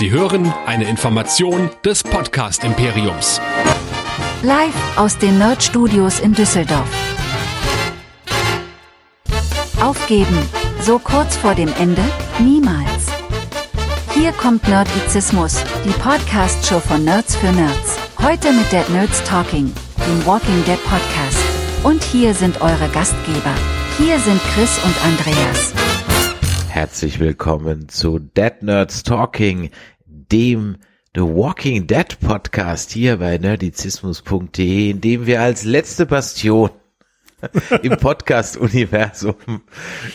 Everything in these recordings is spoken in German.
Sie hören eine Information des Podcast Imperiums. Live aus den Nerd Studios in Düsseldorf. Aufgeben, so kurz vor dem Ende? Niemals. Hier kommt Nerdizismus, die Podcast-Show von Nerds für Nerds. Heute mit Dead Nerds Talking, dem Walking Dead Podcast. Und hier sind eure Gastgeber. Hier sind Chris und Andreas. Herzlich willkommen zu Dead Nerds Talking, dem The Walking Dead Podcast hier bei nerdizismus.de, in dem wir als letzte Bastion im Podcast-Universum,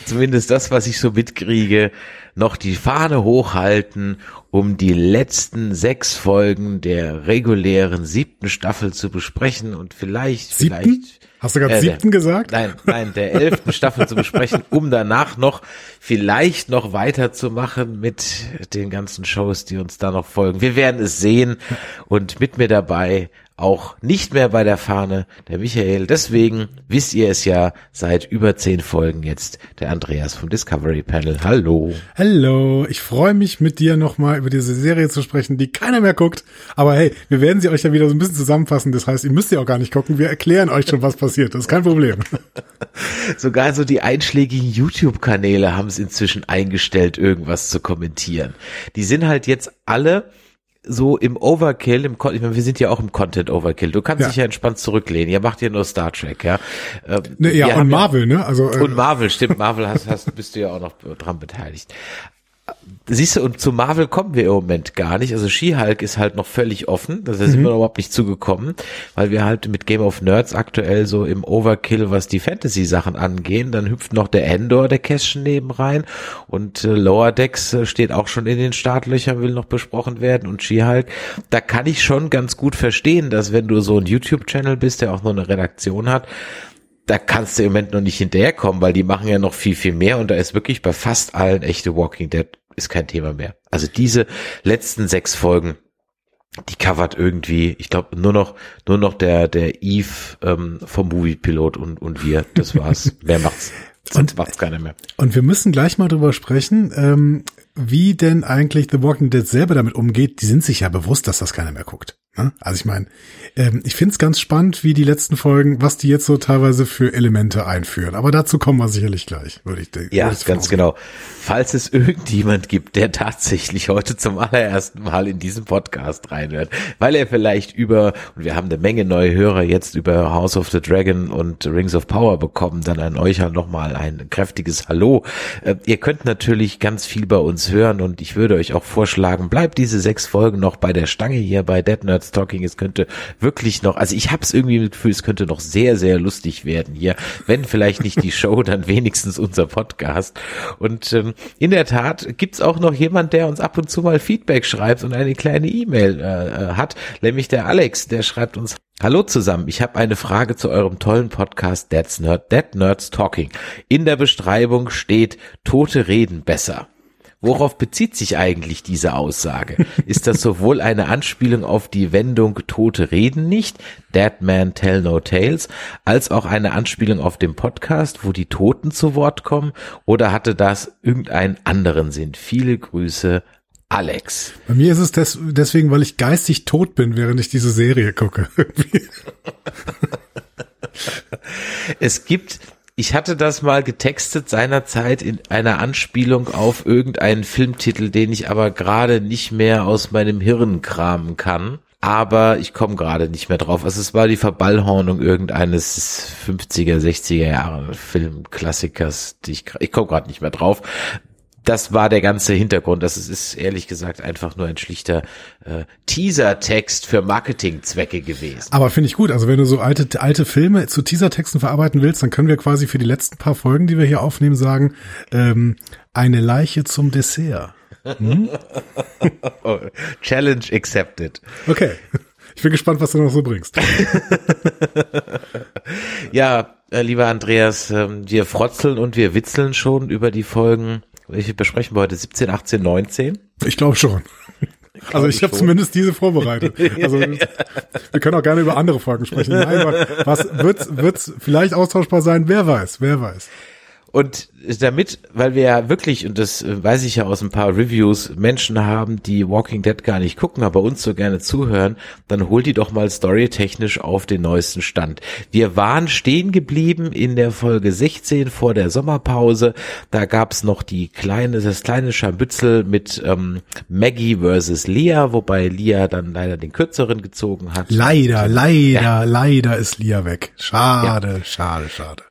zumindest das, was ich so mitkriege, noch die Fahne hochhalten, um die letzten sechs Folgen der regulären siebten Staffel zu besprechen und vielleicht, Siebten? vielleicht. Hast du gerade Äh, siebten der- gesagt? Nein, nein, der elften Staffel zu besprechen, um danach noch vielleicht noch weiterzumachen mit den ganzen Shows, die uns da noch folgen. Wir werden es sehen und mit mir dabei auch nicht mehr bei der Fahne der Michael. Deswegen wisst ihr es ja seit über zehn Folgen jetzt der Andreas vom Discovery Panel. Hallo. Hallo, ich freue mich mit dir nochmal über diese Serie zu sprechen, die keiner mehr guckt. Aber hey, wir werden sie euch ja wieder so ein bisschen zusammenfassen. Das heißt, ihr müsst ja auch gar nicht gucken. Wir erklären euch schon, was passiert. Das ist kein Problem. Sogar so die einschlägigen YouTube-Kanäle haben es inzwischen eingestellt, irgendwas zu kommentieren. Die sind halt jetzt alle so im Overkill, im ich meine, wir sind ja auch im Content Overkill. Du kannst Ja. dich ja entspannt zurücklehnen. Ihr macht ja nur Star Trek, ja. Ähm, Ne, ja, und Marvel, ne? Also äh, und Marvel, stimmt, Marvel hast, hast, bist du ja auch noch dran beteiligt. Siehst du, und zu Marvel kommen wir im Moment gar nicht. Also She-Hulk ist halt noch völlig offen. Da sind wir überhaupt nicht zugekommen, weil wir halt mit Game of Nerds aktuell so im Overkill, was die Fantasy-Sachen angehen. Dann hüpft noch der Endor, der Kästchen neben rein. Und äh, Lower Decks äh, steht auch schon in den Startlöchern, will noch besprochen werden. Und She-Hulk, da kann ich schon ganz gut verstehen, dass wenn du so ein YouTube-Channel bist, der auch noch eine Redaktion hat, da kannst du im Moment noch nicht hinterherkommen, weil die machen ja noch viel, viel mehr und da ist wirklich bei fast allen echte Walking Dead ist kein Thema mehr. Also diese letzten sechs Folgen, die covert irgendwie, ich glaube, nur noch, nur noch der, der Eve ähm, vom Movie-Pilot und, und wir, das war's. Mehr macht's. Sonst macht's keiner mehr. Und wir müssen gleich mal drüber sprechen, ähm, wie denn eigentlich The Walking Dead selber damit umgeht. Die sind sich ja bewusst, dass das keiner mehr guckt. Ne? Also ich meine, ähm, ich find's ganz spannend, wie die letzten Folgen, was die jetzt so teilweise für Elemente einführen. Aber dazu kommen wir sicherlich gleich, würde ich denken. Ja, ich ganz genau. Falls es irgendjemand gibt, der tatsächlich heute zum allerersten Mal in diesen Podcast reinhört, weil er vielleicht über, und wir haben eine Menge neue Hörer jetzt über House of the Dragon und Rings of Power bekommen, dann an euch halt nochmal ein kräftiges Hallo. Äh, ihr könnt natürlich ganz viel bei uns hören und ich würde euch auch vorschlagen, bleibt diese sechs Folgen noch bei der Stange hier bei Dead Nerds Talking. Es könnte wirklich noch, also ich habe es irgendwie mit Gefühl, es könnte noch sehr, sehr lustig werden hier. Wenn vielleicht nicht die Show, dann wenigstens unser Podcast. Und ähm, in der Tat gibt's auch noch jemand, der uns ab und zu mal Feedback schreibt und eine kleine E-Mail äh, äh, hat, nämlich der Alex, der schreibt uns Hallo zusammen, ich habe eine Frage zu eurem tollen Podcast Dead, Nerd, Dead Nerds Talking. In der Beschreibung steht, Tote reden besser. Worauf bezieht sich eigentlich diese Aussage? Ist das sowohl eine Anspielung auf die Wendung Tote reden nicht, Dead Man Tell No Tales, als auch eine Anspielung auf den Podcast, wo die Toten zu Wort kommen? Oder hatte das irgendeinen anderen Sinn? Viele Grüße, Alex. Bei mir ist es des, deswegen, weil ich geistig tot bin, während ich diese Serie gucke. Es gibt, ich hatte das mal getextet seinerzeit in einer Anspielung auf irgendeinen Filmtitel, den ich aber gerade nicht mehr aus meinem Hirn kramen kann. Aber ich komme gerade nicht mehr drauf. Also es war die Verballhornung irgendeines 50er, 60er Jahre Filmklassikers. Die ich ich komme gerade nicht mehr drauf. Das war der ganze Hintergrund. Das ist, ist ehrlich gesagt einfach nur ein schlichter äh, Teaser-Text für Marketingzwecke gewesen. Aber finde ich gut. Also wenn du so alte, alte Filme zu Teasertexten verarbeiten willst, dann können wir quasi für die letzten paar Folgen, die wir hier aufnehmen, sagen, ähm, eine Leiche zum Dessert. Oh, Challenge accepted. Okay. Ich bin gespannt, was du noch so bringst. Ja, äh, lieber Andreas, ähm, wir frotzeln und wir witzeln schon über die Folgen. Welche besprechen wir heute? 17, 18, 19? Ich glaube schon. Also ich habe schon. zumindest diese vorbereitet. Also wir können auch gerne über andere Folgen sprechen. Nein, was wird's, wird's vielleicht austauschbar sein? Wer weiß, wer weiß. Und damit, weil wir ja wirklich, und das weiß ich ja aus ein paar Reviews, Menschen haben, die Walking Dead gar nicht gucken, aber uns so gerne zuhören, dann hol die doch mal storytechnisch auf den neuesten Stand. Wir waren stehen geblieben in der Folge 16 vor der Sommerpause. Da gab's noch die kleine, das kleine Scharmützel mit ähm, Maggie versus Leah, wobei Leah dann leider den kürzeren gezogen hat. Leider, leider, ja. leider ist Leah weg. Schade, ja. schade, schade.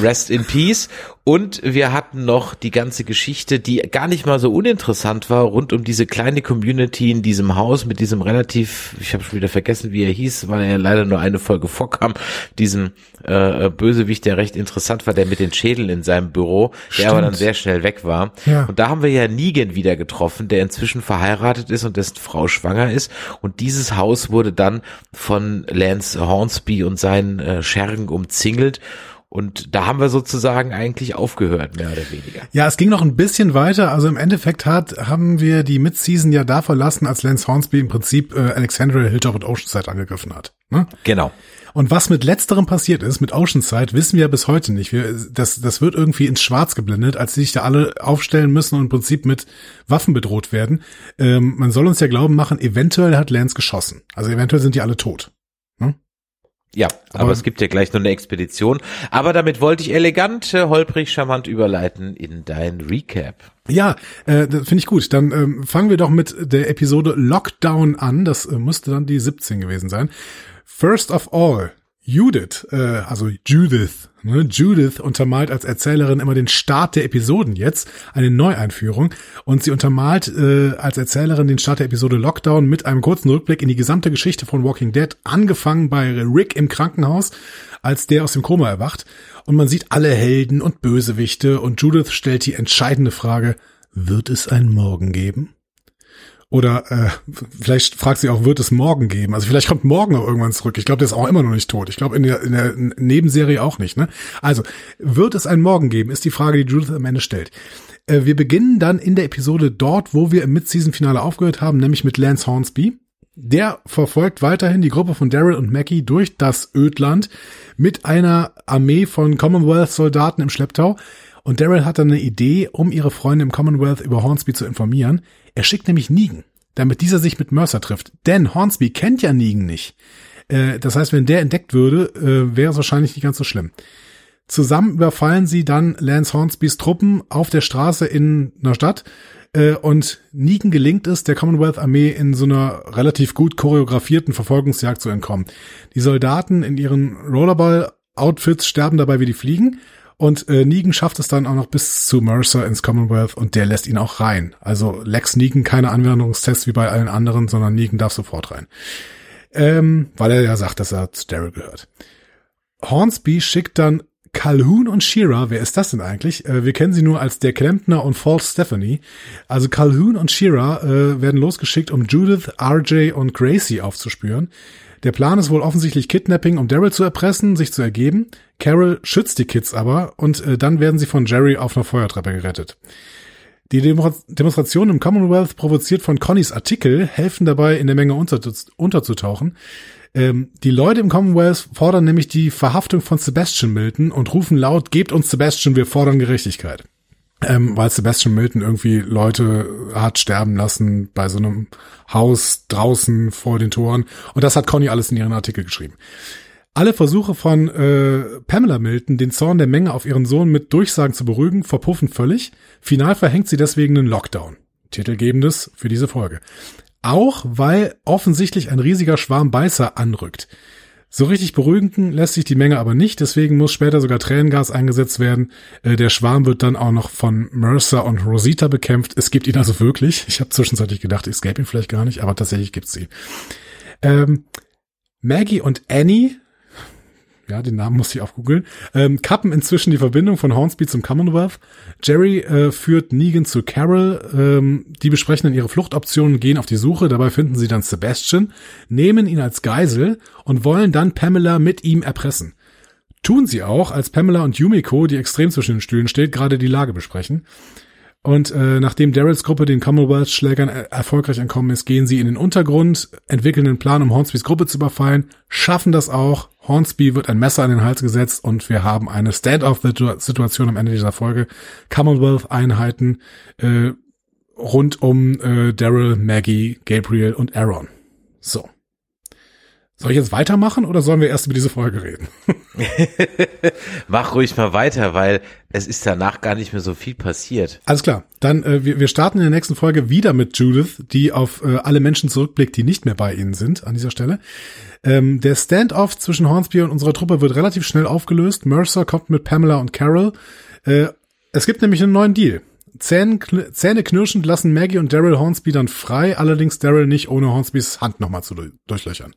Rest in Peace. Und wir hatten noch die ganze Geschichte, die gar nicht mal so uninteressant war, rund um diese kleine Community in diesem Haus mit diesem relativ, ich habe schon wieder vergessen, wie er hieß, weil er leider nur eine Folge vorkam, diesen äh, Bösewicht, der recht interessant war, der mit den Schädeln in seinem Büro, Stimmt. der aber dann sehr schnell weg war. Ja. Und da haben wir ja Negan wieder getroffen, der inzwischen verheiratet ist und dessen Frau schwanger ist. Und dieses Haus wurde dann von Lance Hornsby und seinen äh, Schergen umzingelt. Und da haben wir sozusagen eigentlich aufgehört, mehr oder weniger. Ja, es ging noch ein bisschen weiter. Also im Endeffekt hat, haben wir die Mid-Season ja da verlassen, als Lance Hornsby im Prinzip äh, Alexandria, Hilltop und Oceanside angegriffen hat. Ne? Genau. Und was mit letzterem passiert ist, mit Oceanside, wissen wir bis heute nicht. Wir, das, das wird irgendwie ins Schwarz geblendet, als sie sich da alle aufstellen müssen und im Prinzip mit Waffen bedroht werden. Ähm, man soll uns ja glauben machen, eventuell hat Lance geschossen. Also eventuell sind die alle tot. Ja, aber, aber, es gibt ja gleich noch eine Expedition. Aber damit wollte ich elegant, äh, holprig, charmant überleiten in dein Recap. Ja, äh, das finde ich gut. Dann ähm, fangen wir doch mit der Episode Lockdown an. Das äh, müsste dann die 17 gewesen sein. First of all, Judith, äh, also Judith, ne, Judith untermalt als Erzählerin immer den Start der Episoden jetzt, eine Neueinführung. Und sie untermalt äh, als Erzählerin den Start der Episode Lockdown mit einem kurzen Rückblick in die gesamte Geschichte von Walking Dead, angefangen bei Rick im Krankenhaus, als der aus dem Koma erwacht. Und man sieht alle Helden und Bösewichte und Judith stellt die entscheidende Frage, wird es ein Morgen geben? Oder äh, vielleicht fragt sie auch, wird es morgen geben? Also vielleicht kommt morgen auch irgendwann zurück. Ich glaube, der ist auch immer noch nicht tot. Ich glaube, in der, in der Nebenserie auch nicht. Ne? Also, wird es ein Morgen geben, ist die Frage, die Judith am Ende stellt. Äh, wir beginnen dann in der Episode dort, wo wir im Mid-Season-Finale aufgehört haben, nämlich mit Lance Hornsby. Der verfolgt weiterhin die Gruppe von Daryl und Mackie durch das Ödland mit einer Armee von Commonwealth-Soldaten im Schlepptau. Und Daryl hat dann eine Idee, um ihre Freunde im Commonwealth über Hornsby zu informieren. Er schickt nämlich Negan, damit dieser sich mit Mercer trifft. Denn Hornsby kennt ja Negan nicht. Äh, das heißt, wenn der entdeckt würde, äh, wäre es wahrscheinlich nicht ganz so schlimm. Zusammen überfallen sie dann Lance Hornsbys Truppen auf der Straße in einer Stadt. Äh, und Negan gelingt es, der Commonwealth-Armee in so einer relativ gut choreografierten Verfolgungsjagd zu entkommen. Die Soldaten in ihren Rollerball-Outfits sterben dabei wie die Fliegen und äh, Negan schafft es dann auch noch bis zu Mercer ins Commonwealth und der lässt ihn auch rein. Also Lex Negan keine Anwendungstests wie bei allen anderen, sondern Negan darf sofort rein. Ähm, weil er ja sagt, dass er zu Daryl gehört. Hornsby schickt dann Calhoun und Shira, wer ist das denn eigentlich? Äh, wir kennen sie nur als der Klempner und False Stephanie. Also Calhoun und Shira äh, werden losgeschickt, um Judith, RJ und Gracie aufzuspüren. Der Plan ist wohl offensichtlich Kidnapping, um Daryl zu erpressen, sich zu ergeben. Carol schützt die Kids aber und äh, dann werden sie von Jerry auf einer Feuertreppe gerettet. Die Demo Demonstration im Commonwealth, provoziert von Connys Artikel, helfen dabei, in der Menge unter unterzutauchen. Ähm, die Leute im Commonwealth fordern nämlich die Verhaftung von Sebastian Milton und rufen laut, gebt uns Sebastian, wir fordern Gerechtigkeit ähm, weil Sebastian Milton irgendwie Leute hat sterben lassen bei so einem Haus draußen vor den Toren. Und das hat Conny alles in ihren Artikel geschrieben. Alle Versuche von äh, Pamela Milton, den Zorn der Menge auf ihren Sohn mit Durchsagen zu beruhigen, verpuffen völlig. Final verhängt sie deswegen einen Lockdown. Titelgebendes für diese Folge. Auch weil offensichtlich ein riesiger Schwarm Beißer anrückt. So richtig beruhigen lässt sich die Menge aber nicht, deswegen muss später sogar Tränengas eingesetzt werden. Äh, der Schwarm wird dann auch noch von Mercer und Rosita bekämpft. Es gibt ihn also wirklich. Ich habe zwischenzeitlich gedacht, es gäbe ihn vielleicht gar nicht, aber tatsächlich gibt's ihn. Ähm, Maggie und Annie ja, den Namen muss ich auch googeln, ähm, kappen inzwischen die Verbindung von Hornsby zum Commonwealth. Jerry äh, führt Negan zu Carol, ähm, die besprechen dann ihre Fluchtoptionen, gehen auf die Suche, dabei finden sie dann Sebastian, nehmen ihn als Geisel und wollen dann Pamela mit ihm erpressen. Tun sie auch, als Pamela und Yumiko, die extrem zwischen den Stühlen steht, gerade die Lage besprechen. Und äh, nachdem Daryls Gruppe den Commonwealth-Schlägern er erfolgreich entkommen ist, gehen sie in den Untergrund, entwickeln einen Plan, um Hornsbys Gruppe zu überfallen, schaffen das auch. Hornsby wird ein Messer an den Hals gesetzt und wir haben eine Stand-off-Situation am Ende dieser Folge. Commonwealth-Einheiten äh, rund um äh, Daryl, Maggie, Gabriel und Aaron. So. Soll ich jetzt weitermachen oder sollen wir erst über diese Folge reden? Mach ruhig mal weiter, weil es ist danach gar nicht mehr so viel passiert. Alles klar. Dann äh, wir, wir starten in der nächsten Folge wieder mit Judith, die auf äh, alle Menschen zurückblickt, die nicht mehr bei ihnen sind an dieser Stelle. Ähm, der Standoff zwischen Hornsby und unserer Truppe wird relativ schnell aufgelöst. Mercer kommt mit Pamela und Carol. Äh, es gibt nämlich einen neuen Deal. Zähne, Zähne knirschend lassen Maggie und Daryl Hornsby dann frei, allerdings Daryl nicht, ohne Hornsbys Hand nochmal zu durchlöchern.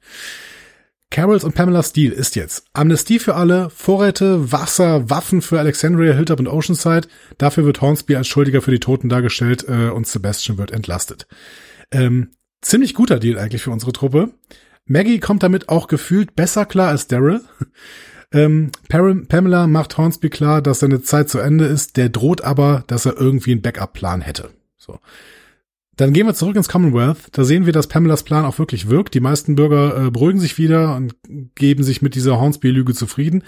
Carols und Pamela's Deal ist jetzt Amnestie für alle, Vorräte, Wasser, Waffen für Alexandria, Hilltop und Oceanside. Dafür wird Hornsby als Schuldiger für die Toten dargestellt äh, und Sebastian wird entlastet. Ähm, ziemlich guter Deal eigentlich für unsere Truppe. Maggie kommt damit auch gefühlt besser klar als Daryl. ähm, Pamela macht Hornsby klar, dass seine Zeit zu Ende ist. Der droht aber, dass er irgendwie einen Backup-Plan hätte. So. Dann gehen wir zurück ins Commonwealth. Da sehen wir, dass Pamelas Plan auch wirklich wirkt. Die meisten Bürger äh, beruhigen sich wieder und geben sich mit dieser Hornsby-Lüge zufrieden.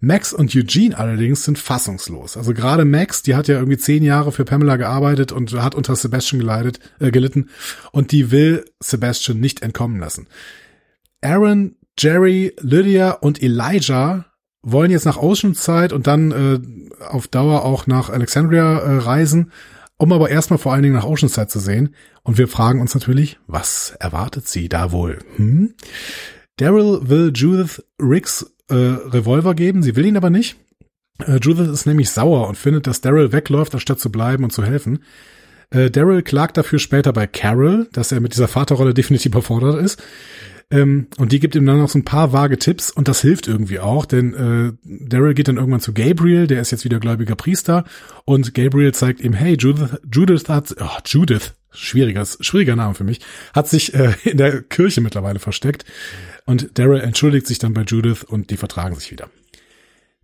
Max und Eugene allerdings sind fassungslos. Also gerade Max, die hat ja irgendwie zehn Jahre für Pamela gearbeitet und hat unter Sebastian geleitet, äh, gelitten und die will Sebastian nicht entkommen lassen. Aaron, Jerry, Lydia und Elijah wollen jetzt nach Oceanside und dann äh, auf Dauer auch nach Alexandria äh, reisen um aber erstmal vor allen Dingen nach Oceanside zu sehen. Und wir fragen uns natürlich, was erwartet sie da wohl? Hm? Daryl will Judith Riggs äh, Revolver geben, sie will ihn aber nicht. Äh, Judith ist nämlich sauer und findet, dass Daryl wegläuft, anstatt zu bleiben und zu helfen. Äh, Daryl klagt dafür später bei Carol, dass er mit dieser Vaterrolle definitiv überfordert ist. Ähm, und die gibt ihm dann noch so ein paar vage Tipps und das hilft irgendwie auch, denn äh, Daryl geht dann irgendwann zu Gabriel, der ist jetzt wieder gläubiger Priester und Gabriel zeigt ihm, hey, Judith, Judith hat, oh, Judith, schwieriges, schwieriger Name für mich, hat sich äh, in der Kirche mittlerweile versteckt und Daryl entschuldigt sich dann bei Judith und die vertragen sich wieder.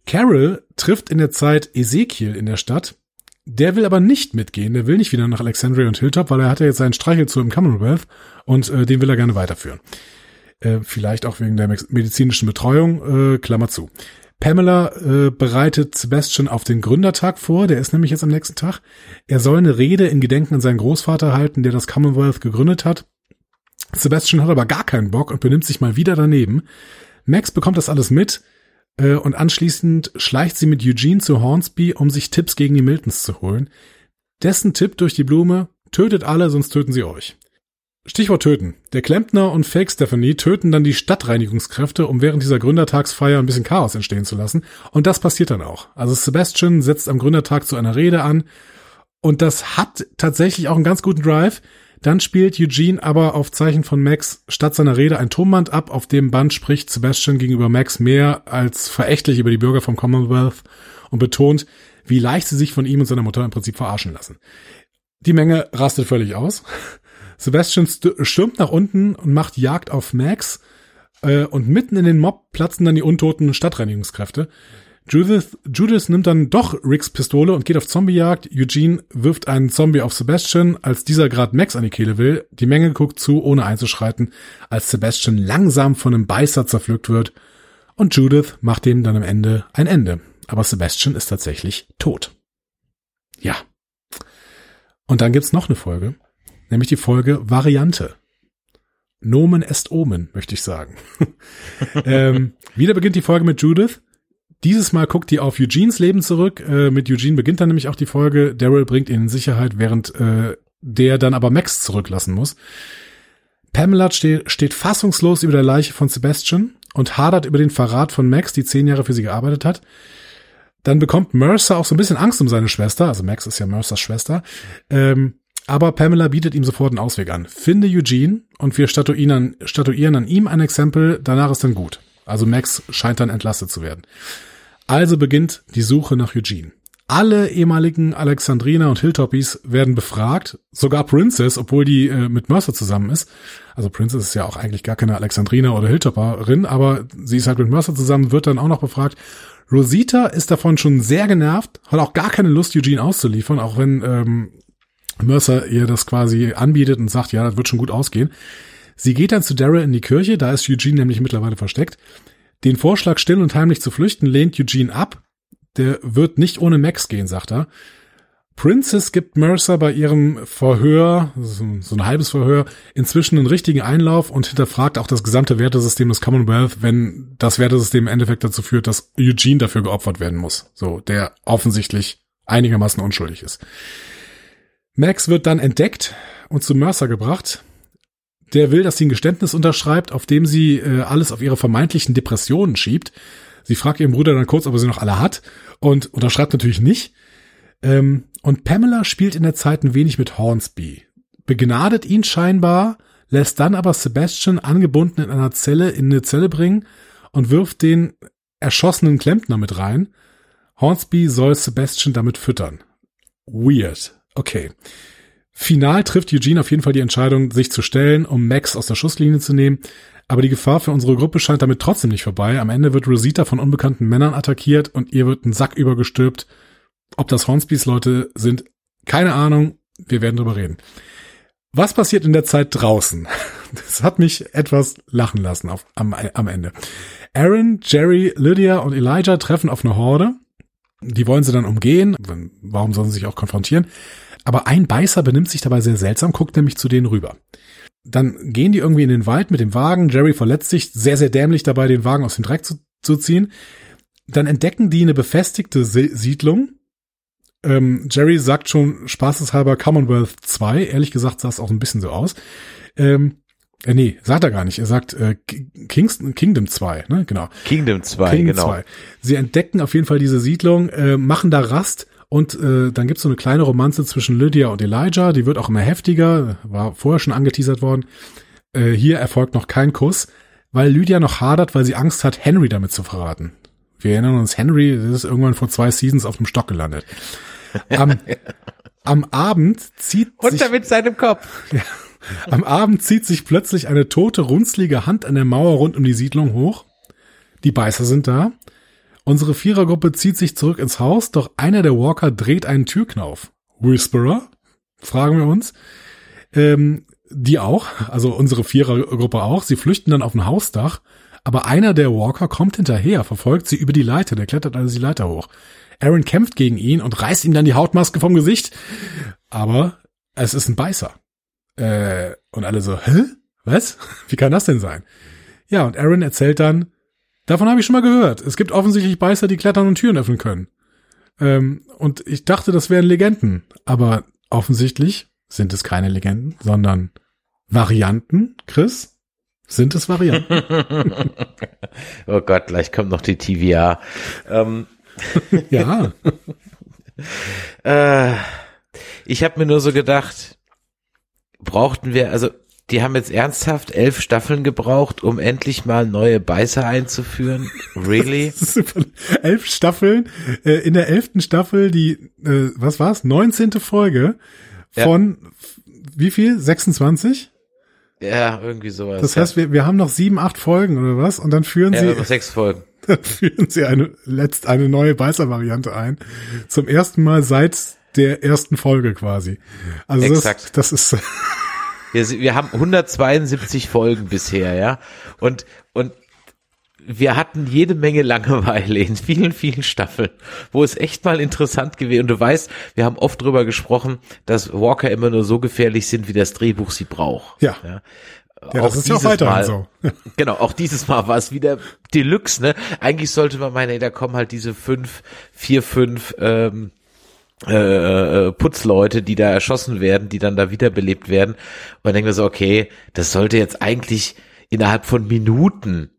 Carol trifft in der Zeit Ezekiel in der Stadt. Der will aber nicht mitgehen, der will nicht wieder nach Alexandria und Hilltop, weil er hat ja jetzt seinen Streichelzoo im Commonwealth und äh, den will er gerne weiterführen. Äh, vielleicht auch wegen der medizinischen Betreuung, äh, Klammer zu. Pamela äh, bereitet Sebastian auf den Gründertag vor, der ist nämlich jetzt am nächsten Tag. Er soll eine Rede in Gedenken an seinen Großvater halten, der das Commonwealth gegründet hat. Sebastian hat aber gar keinen Bock und benimmt sich mal wieder daneben. Max bekommt das alles mit äh, und anschließend schleicht sie mit Eugene zu Hornsby, um sich Tipps gegen die Miltons zu holen. Dessen Tipp durch die Blume, tötet alle, sonst töten sie euch. Stichwort töten. Der Klempner und Fake Stephanie töten dann die Stadtreinigungskräfte, um während dieser Gründertagsfeier ein bisschen Chaos entstehen zu lassen. Und das passiert dann auch. Also Sebastian setzt am Gründertag zu einer Rede an. Und das hat tatsächlich auch einen ganz guten Drive. Dann spielt Eugene aber auf Zeichen von Max statt seiner Rede ein Tonband ab. Auf dem Band spricht Sebastian gegenüber Max mehr als verächtlich über die Bürger vom Commonwealth und betont, wie leicht sie sich von ihm und seiner Mutter im Prinzip verarschen lassen. Die Menge rastet völlig aus. Sebastian stürmt nach unten und macht Jagd auf Max. Äh, und mitten in den Mob platzen dann die untoten Stadtreinigungskräfte. Judith, Judith nimmt dann doch Ricks Pistole und geht auf Zombiejagd. Eugene wirft einen Zombie auf Sebastian, als dieser gerade Max an die Kehle will. Die Menge guckt zu, ohne einzuschreiten, als Sebastian langsam von einem Beißer zerpflückt wird. Und Judith macht dem dann am Ende ein Ende. Aber Sebastian ist tatsächlich tot. Ja. Und dann gibt's noch eine Folge nämlich die Folge Variante. Nomen est Omen, möchte ich sagen. ähm, wieder beginnt die Folge mit Judith. Dieses Mal guckt die auf Eugenes Leben zurück. Äh, mit Eugene beginnt dann nämlich auch die Folge. Daryl bringt ihn in Sicherheit, während äh, der dann aber Max zurücklassen muss. Pamela steht, steht fassungslos über der Leiche von Sebastian und hadert über den Verrat von Max, die zehn Jahre für sie gearbeitet hat. Dann bekommt Mercer auch so ein bisschen Angst um seine Schwester, also Max ist ja Mercers Schwester. Ähm, aber Pamela bietet ihm sofort einen Ausweg an. Finde Eugene und wir statuieren an, statuieren an ihm ein Exempel, danach ist dann gut. Also Max scheint dann entlastet zu werden. Also beginnt die Suche nach Eugene. Alle ehemaligen Alexandriner und Hilltoppies werden befragt, sogar Princess, obwohl die äh, mit Mercer zusammen ist. Also Princess ist ja auch eigentlich gar keine Alexandriner oder Hilltopperin, aber sie ist halt mit Mercer zusammen, wird dann auch noch befragt. Rosita ist davon schon sehr genervt, hat auch gar keine Lust, Eugene auszuliefern, auch wenn ähm, Mercer ihr das quasi anbietet und sagt, ja, das wird schon gut ausgehen. Sie geht dann zu Daryl in die Kirche, da ist Eugene nämlich mittlerweile versteckt. Den Vorschlag, still und heimlich zu flüchten, lehnt Eugene ab. Der wird nicht ohne Max gehen, sagt er. Princess gibt Mercer bei ihrem Verhör, so ein halbes Verhör, inzwischen einen richtigen Einlauf und hinterfragt auch das gesamte Wertesystem des Commonwealth, wenn das Wertesystem im Endeffekt dazu führt, dass Eugene dafür geopfert werden muss. So, der offensichtlich einigermaßen unschuldig ist. Max wird dann entdeckt und zu Mercer gebracht. Der will, dass sie ein Geständnis unterschreibt, auf dem sie äh, alles auf ihre vermeintlichen Depressionen schiebt. Sie fragt ihren Bruder dann kurz, ob er sie noch alle hat und unterschreibt natürlich nicht. Ähm, und Pamela spielt in der Zeit ein wenig mit Hornsby, begnadet ihn scheinbar, lässt dann aber Sebastian angebunden in einer Zelle in eine Zelle bringen und wirft den erschossenen Klempner mit rein. Hornsby soll Sebastian damit füttern. Weird. Okay. Final trifft Eugene auf jeden Fall die Entscheidung, sich zu stellen, um Max aus der Schusslinie zu nehmen. Aber die Gefahr für unsere Gruppe scheint damit trotzdem nicht vorbei. Am Ende wird Rosita von unbekannten Männern attackiert und ihr wird ein Sack übergestülpt. Ob das Hornsbys Leute sind, keine Ahnung. Wir werden drüber reden. Was passiert in der Zeit draußen? Das hat mich etwas lachen lassen auf, am, am Ende. Aaron, Jerry, Lydia und Elijah treffen auf eine Horde. Die wollen sie dann umgehen. Warum sollen sie sich auch konfrontieren? Aber ein Beißer benimmt sich dabei sehr seltsam, guckt nämlich zu denen rüber. Dann gehen die irgendwie in den Wald mit dem Wagen. Jerry verletzt sich sehr, sehr dämlich dabei, den Wagen aus dem Dreck zu, zu ziehen. Dann entdecken die eine befestigte Siedlung. Ähm, Jerry sagt schon spaßeshalber Commonwealth 2. Ehrlich gesagt sah es auch ein bisschen so aus. Ähm, äh, nee, sagt er gar nicht. Er sagt äh, Kingston, Kingdom 2, ne? Genau. Kingdom 2, Kingdom genau. 2. Sie entdecken auf jeden Fall diese Siedlung, äh, machen da Rast und äh, dann gibt's so eine kleine Romanze zwischen Lydia und Elijah, die wird auch immer heftiger, war vorher schon angeteasert worden. Äh, hier erfolgt noch kein Kuss, weil Lydia noch hadert, weil sie Angst hat, Henry damit zu verraten. Wir erinnern uns, Henry ist irgendwann vor zwei Seasons auf dem Stock gelandet. Am, am Abend zieht Und sich, damit seinem Kopf. ja, am Abend zieht sich plötzlich eine tote, runzlige Hand an der Mauer rund um die Siedlung hoch. Die Beißer sind da. Unsere Vierergruppe zieht sich zurück ins Haus, doch einer der Walker dreht einen Türknauf. Whisperer? Fragen wir uns. Ähm, die auch, also unsere Vierergruppe auch. Sie flüchten dann auf ein Hausdach, aber einer der Walker kommt hinterher, verfolgt sie über die Leiter, der klettert also die Leiter hoch. Aaron kämpft gegen ihn und reißt ihm dann die Hautmaske vom Gesicht. Aber es ist ein Beißer. Äh, und alle so, hä? Was? Wie kann das denn sein? Ja, und Aaron erzählt dann, davon habe ich schon mal gehört. Es gibt offensichtlich Beißer, die klettern und Türen öffnen können. Ähm, und ich dachte, das wären Legenden. Aber offensichtlich sind es keine Legenden, sondern Varianten, Chris? Sind es Varianten? oh Gott, gleich kommt noch die TVA. Ähm, ja. äh, ich habe mir nur so gedacht, brauchten wir, also die haben jetzt ernsthaft elf Staffeln gebraucht, um endlich mal neue Beißer einzuführen. Really? Elf Staffeln. Äh, in der elften Staffel die, äh, was war's? 19. Folge von wie viel? 26? Ja, irgendwie sowas. Das heißt, wir, wir haben noch sieben, acht Folgen oder was? Und dann führen ja, sie, noch sechs Folgen. dann führen sie eine, letzt eine neue Beißer-Variante ein. Zum ersten Mal seit der ersten Folge quasi. Also Exakt. das, das ist, Wir, wir haben 172 Folgen bisher, ja. Und, und wir hatten jede Menge Langeweile in vielen, vielen Staffeln, wo es echt mal interessant gewesen. Und du weißt, wir haben oft drüber gesprochen, dass Walker immer nur so gefährlich sind, wie das Drehbuch sie braucht. Ja. ja. Ja, das ist ja auch weiterhin so. genau, auch dieses Mal war es wieder Deluxe, ne? Eigentlich sollte man meinen, ey, da kommen halt diese fünf, vier, fünf ähm, äh, Putzleute, die da erschossen werden, die dann da wiederbelebt werden. Und dann denken wir so, okay, das sollte jetzt eigentlich innerhalb von Minuten,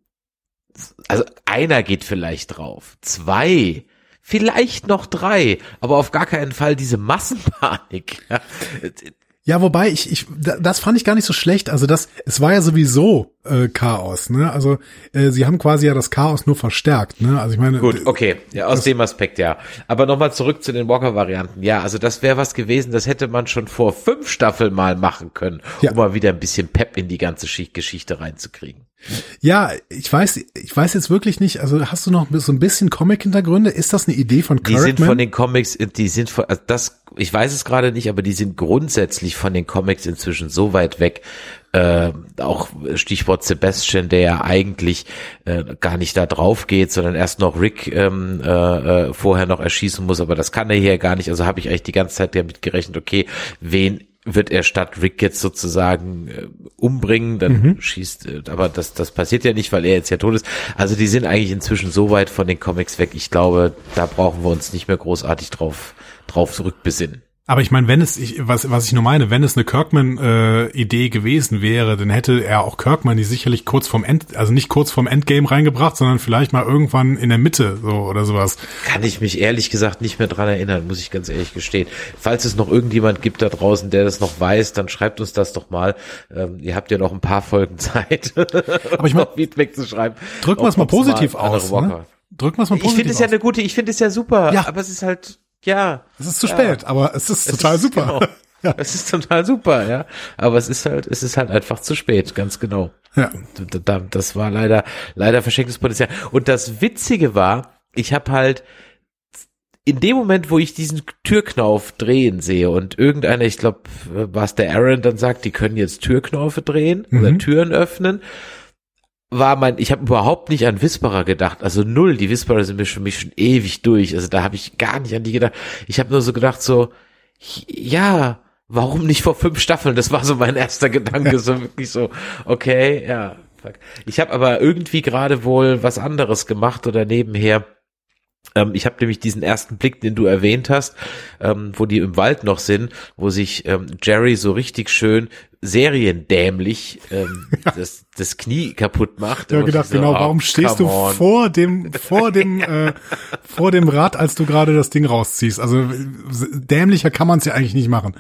also einer geht vielleicht drauf, zwei, vielleicht noch drei, aber auf gar keinen Fall diese Massenpanik. Ja, wobei ich, ich, das fand ich gar nicht so schlecht. Also das, es war ja sowieso äh, Chaos, ne? Also äh, sie haben quasi ja das Chaos nur verstärkt, ne? Also ich meine. Gut, okay, ja, aus dem Aspekt ja. Aber nochmal zurück zu den Walker-Varianten. Ja, also das wäre was gewesen, das hätte man schon vor fünf Staffeln mal machen können, Ja. um mal wieder ein bisschen Pep in die ganze Schicht Geschichte reinzukriegen. Ja, ich weiß, ich weiß jetzt wirklich nicht. Also hast du noch so ein bisschen Comic-Hintergründe? Ist das eine Idee von Die Kirkman? sind von den Comics, die sind von, also das, ich weiß es gerade nicht, aber die sind grundsätzlich von den Comics inzwischen so weit weg. Äh, auch Stichwort Sebastian, der ja eigentlich äh, gar nicht da drauf geht, sondern erst noch Rick ähm, äh, äh, vorher noch erschießen muss, aber das kann er hier gar nicht. Also habe ich eigentlich die ganze Zeit damit gerechnet, okay, wen wird er statt Rick jetzt sozusagen äh, umbringen, dann schießt, äh, aber das, das passiert ja nicht, weil er jetzt ja tot ist. Also die sind eigentlich inzwischen so weit von den Comics weg. Ich glaube, da brauchen wir uns nicht mehr großartig drauf, drauf zurückbesinnen. Aber ich meine, wenn es, ich, was, was ich nur meine, wenn es eine Kirkman-Idee gewesen wäre, dann hätte er auch Kirkman die sicherlich kurz vorm End, also nicht kurz vorm Endgame reingebracht, sondern vielleicht mal irgendwann in der Mitte so oder sowas. Kann ich mich ehrlich gesagt nicht mehr dran erinnern, muss ich ganz ehrlich gestehen. Falls es noch irgendjemand gibt da draußen, der das noch weiß, dann schreibt uns das doch mal. Ähm, ihr habt ja noch ein paar Folgen Zeit, Aber ich mein, noch Feedback zu schreiben. drücken wir es mal positiv aus. Ne? Drücken wir es mal Ich positiv finde es ja aus. eine gute, ich finde es ja super, Ja. aber es ist halt, ja. Es ist zu ja. spät, aber es ist Es total ist- super. Genau. Es ist total super, ja. Aber es ist halt, es ist halt einfach zu spät, ganz genau. Ja. Da- da- Das war leider, leider verschenktes Potenzial. Und das Witzige war, ich habe halt in dem Moment, wo ich diesen Türknauf drehen sehe und irgendeiner, ich glaube, was der Aaron dann sagt, die können jetzt Türknaufe drehen oder Mhm. Türen öffnen, war mein, ich habe überhaupt nicht an Whisperer gedacht, also null. Die Whisperer sind mir für mich schon ewig durch, also da habe ich gar nicht an die gedacht. Ich habe nur so gedacht, so, ja, warum nicht vor fünf Staffeln? Das war so mein erster Gedanke, so wirklich so, okay, ja. Fuck. Ich habe aber irgendwie gerade wohl was anderes gemacht oder nebenher. Ähm, ich habe nämlich diesen ersten Blick, den du erwähnt hast, ähm, wo die im Wald noch sind, wo sich ähm, Jerry so richtig schön seriendämlich ähm, das, das Knie kaputt macht. Und gedacht, so, genau, oh, warum stehst du on. vor dem, vor dem, äh, vor dem Rad, als du gerade das Ding rausziehst? Also äh, dämlicher kann man es ja eigentlich nicht machen.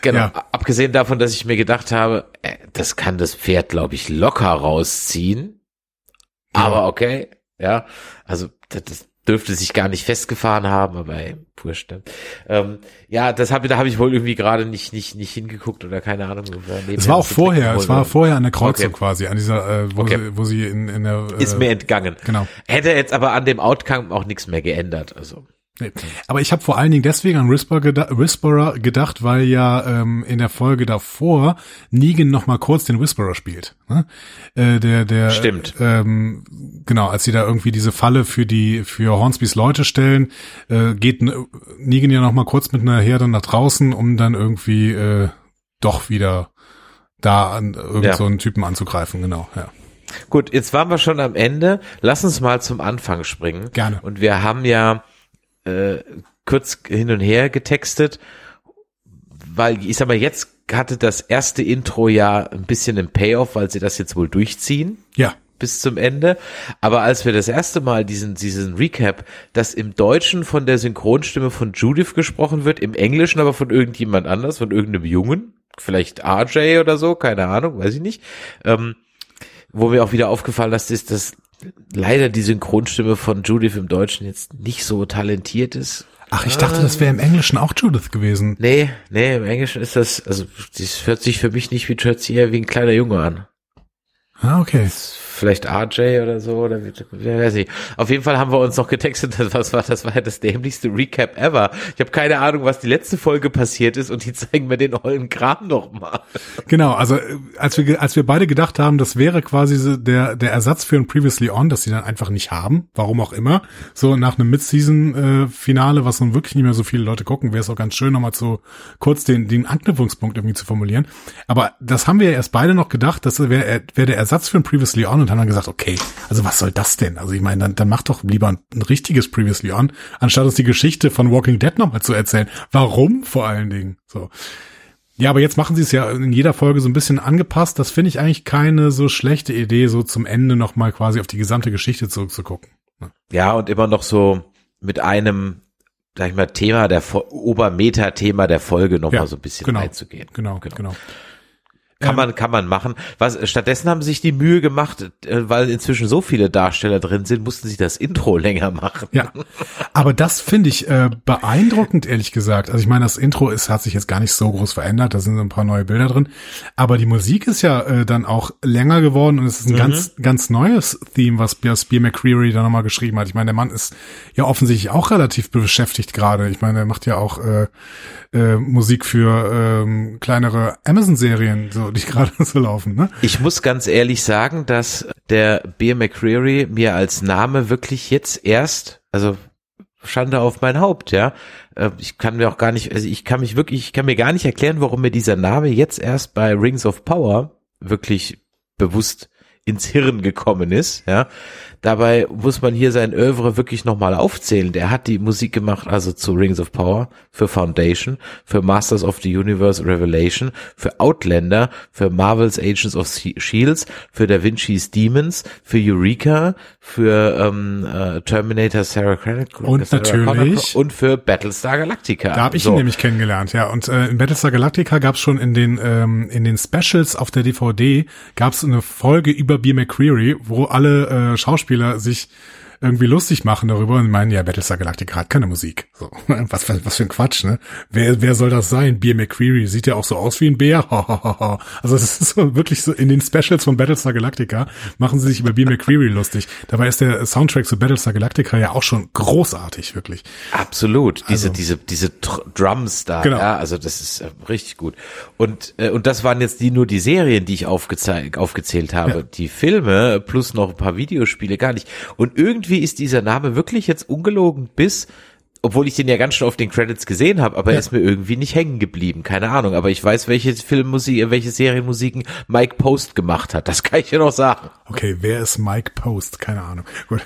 Genau. Ja. Abgesehen davon, dass ich mir gedacht habe, äh, das kann das Pferd, glaube ich, locker rausziehen. Aber okay, ja. Also das, das dürfte sich gar nicht festgefahren haben, aber ey, wurscht. ne? Ähm, ja, das habe da habe ich wohl irgendwie gerade nicht nicht nicht hingeguckt oder keine Ahnung. Es war auch vorher, es war vorher an der Kreuzung Okay. quasi, an dieser, äh, wo, Okay. sie, wo sie in, in der. Äh, Ist mir entgangen. Genau. Hätte jetzt aber an dem Outcome auch nichts mehr geändert. Also Nee. Aber ich habe vor allen Dingen deswegen an Whisperer, geda Whisperer gedacht, weil ja ähm, in der Folge davor Negan noch mal kurz den Whisperer spielt. Ne? Äh, der, der, Stimmt. Ähm, genau, als sie da irgendwie diese Falle für die für Hornsbys Leute stellen, äh, geht Negan ja noch mal kurz mit einer Herde nach draußen, um dann irgendwie äh, doch wieder da an irgend Ja. so einen Typen anzugreifen. Genau, ja. Gut, jetzt waren wir schon am Ende. Lass uns mal zum Anfang springen. Gerne. Und wir haben ja äh, kurz hin und her getextet, weil ich sag mal, jetzt hatte das erste Intro ja ein bisschen einen Payoff, weil sie das jetzt wohl durchziehen Ja. bis zum Ende. Aber als wir das erste Mal diesen, diesen Recap, dass im Deutschen von der Synchronstimme von Judith gesprochen wird, im Englischen aber von irgendjemand anders, von irgendeinem Jungen, vielleicht RJ oder so, keine Ahnung, weiß ich nicht, ähm, wo mir auch wieder aufgefallen ist, ist, dass leider die Synchronstimme von Judith im Deutschen jetzt nicht so talentiert ist. Ach, ich dachte, das wäre im Englischen auch Judith gewesen. Nee, nee, im Englischen ist das, also das hört sich für mich nicht wie sich eher wie ein kleiner Junge an. Ah, okay. Vielleicht RJ oder so, oder wer weiß ich. Auf jeden Fall haben wir uns noch getextet, das, war, das war ja das dämlichste Recap ever. Ich habe keine Ahnung, was die letzte Folge passiert ist und die zeigen mir den ollen Kram noch mal. Genau, also äh, als wir als wir beide gedacht haben, das wäre quasi der der Ersatz für ein Previously On, das sie dann einfach nicht haben, warum auch immer. So nach einem Mid-Season äh, was nun wirklich nicht mehr so viele Leute gucken, wäre es auch ganz schön nochmal so kurz den den Anknüpfungspunkt irgendwie zu formulieren. Aber das haben wir ja erst beide noch gedacht, das wäre wär der Ersatz für ein Previously On und haben dann gesagt, okay, also was soll das denn? Also ich meine, dann, dann mach doch lieber ein, ein richtiges Previously On, anstatt uns die Geschichte von Walking Dead nochmal zu erzählen. Warum vor allen Dingen? So. Ja, aber jetzt machen sie es ja in jeder Folge so ein bisschen angepasst. Das finde ich eigentlich keine so schlechte Idee, so zum Ende nochmal quasi auf die gesamte Geschichte zurückzugucken. Ja, und immer noch so mit einem sag ich mal, Thema der Obermeta-Thema der Folge nochmal Ja, so ein bisschen genau, einzugehen. Genau, genau. Kann Ähm, man, kann man machen. Was, stattdessen haben sie sich die Mühe gemacht, äh, weil inzwischen so viele Darsteller drin sind, mussten sie das Intro länger machen. Ja, aber das finde ich äh, beeindruckend, ehrlich gesagt. Also ich meine, das Intro ist, hat sich jetzt gar nicht so groß verändert, da sind so ein paar neue Bilder drin. Aber die Musik ist ja äh, dann auch länger geworden und es ist ein ganz, ganz neues Theme, was Spear McCreary da nochmal geschrieben hat. Ich meine, der Mann ist ja offensichtlich auch relativ beschäftigt gerade. Ich meine, er macht ja auch äh, äh, Musik für ähm, kleinere Amazon-Serien, so die gerade so laufen, ne? Ich muss ganz ehrlich sagen, dass der Beer McCreary mir als Name wirklich jetzt erst, also Schande auf mein Haupt, ja. Äh, Ich kann mir auch gar nicht, also ich kann mich wirklich, ich kann mir gar nicht erklären, warum mir dieser Name jetzt erst bei Rings of Power wirklich bewusst ins Hirn gekommen ist, ja. Dabei muss man hier sein Övre wirklich nochmal aufzählen. Der hat die Musik gemacht, also zu Rings of Power, für Foundation, für Masters of the Universe Revelation, für Outlander, für Marvel's Agents of Shields, für Da Vinci's Demons, für Eureka, für ähm, äh, Terminator Sarah Connor Und Sarah natürlich- Connor und für Battlestar Galactica. Da habe ich So. ihn nämlich kennengelernt, ja. Und äh, in Battlestar Galactica gab es schon in den ähm, in den Specials auf der DVD gab es eine Folge über Beer McCreary, wo alle äh, Schauspieler sich irgendwie lustig machen darüber und meinen, ja, Battlestar Galactica hat keine Musik. So, was, was, was für ein Quatsch, ne? Wer, wer soll das sein? Beer McCreary sieht ja auch so aus wie ein Bär. also es ist so wirklich so, in den Specials von Battlestar Galactica machen sie sich über Beer McCreary lustig. Dabei ist der Soundtrack zu Battlestar Galactica ja auch schon großartig, wirklich. Absolut. Diese, Also- diese, diese Drums da, Genau. ja, also das ist äh, richtig gut. Und, äh, und das waren jetzt die nur die Serien, die ich aufgezählt, aufgezählt habe. Ja. Die Filme plus noch ein paar Videospiele gar nicht. Und irgendwie ist dieser Name wirklich jetzt ungelogen bis obwohl ich den ja ganz schön auf den Credits gesehen habe, aber er Ja. ist mir irgendwie nicht hängen geblieben. Keine Ahnung, aber ich weiß, welche Filmmusik, welche Serienmusiken Mike Post gemacht hat. Das kann ich ja noch sagen. Okay, wer ist Mike Post? Keine Ahnung. Gut.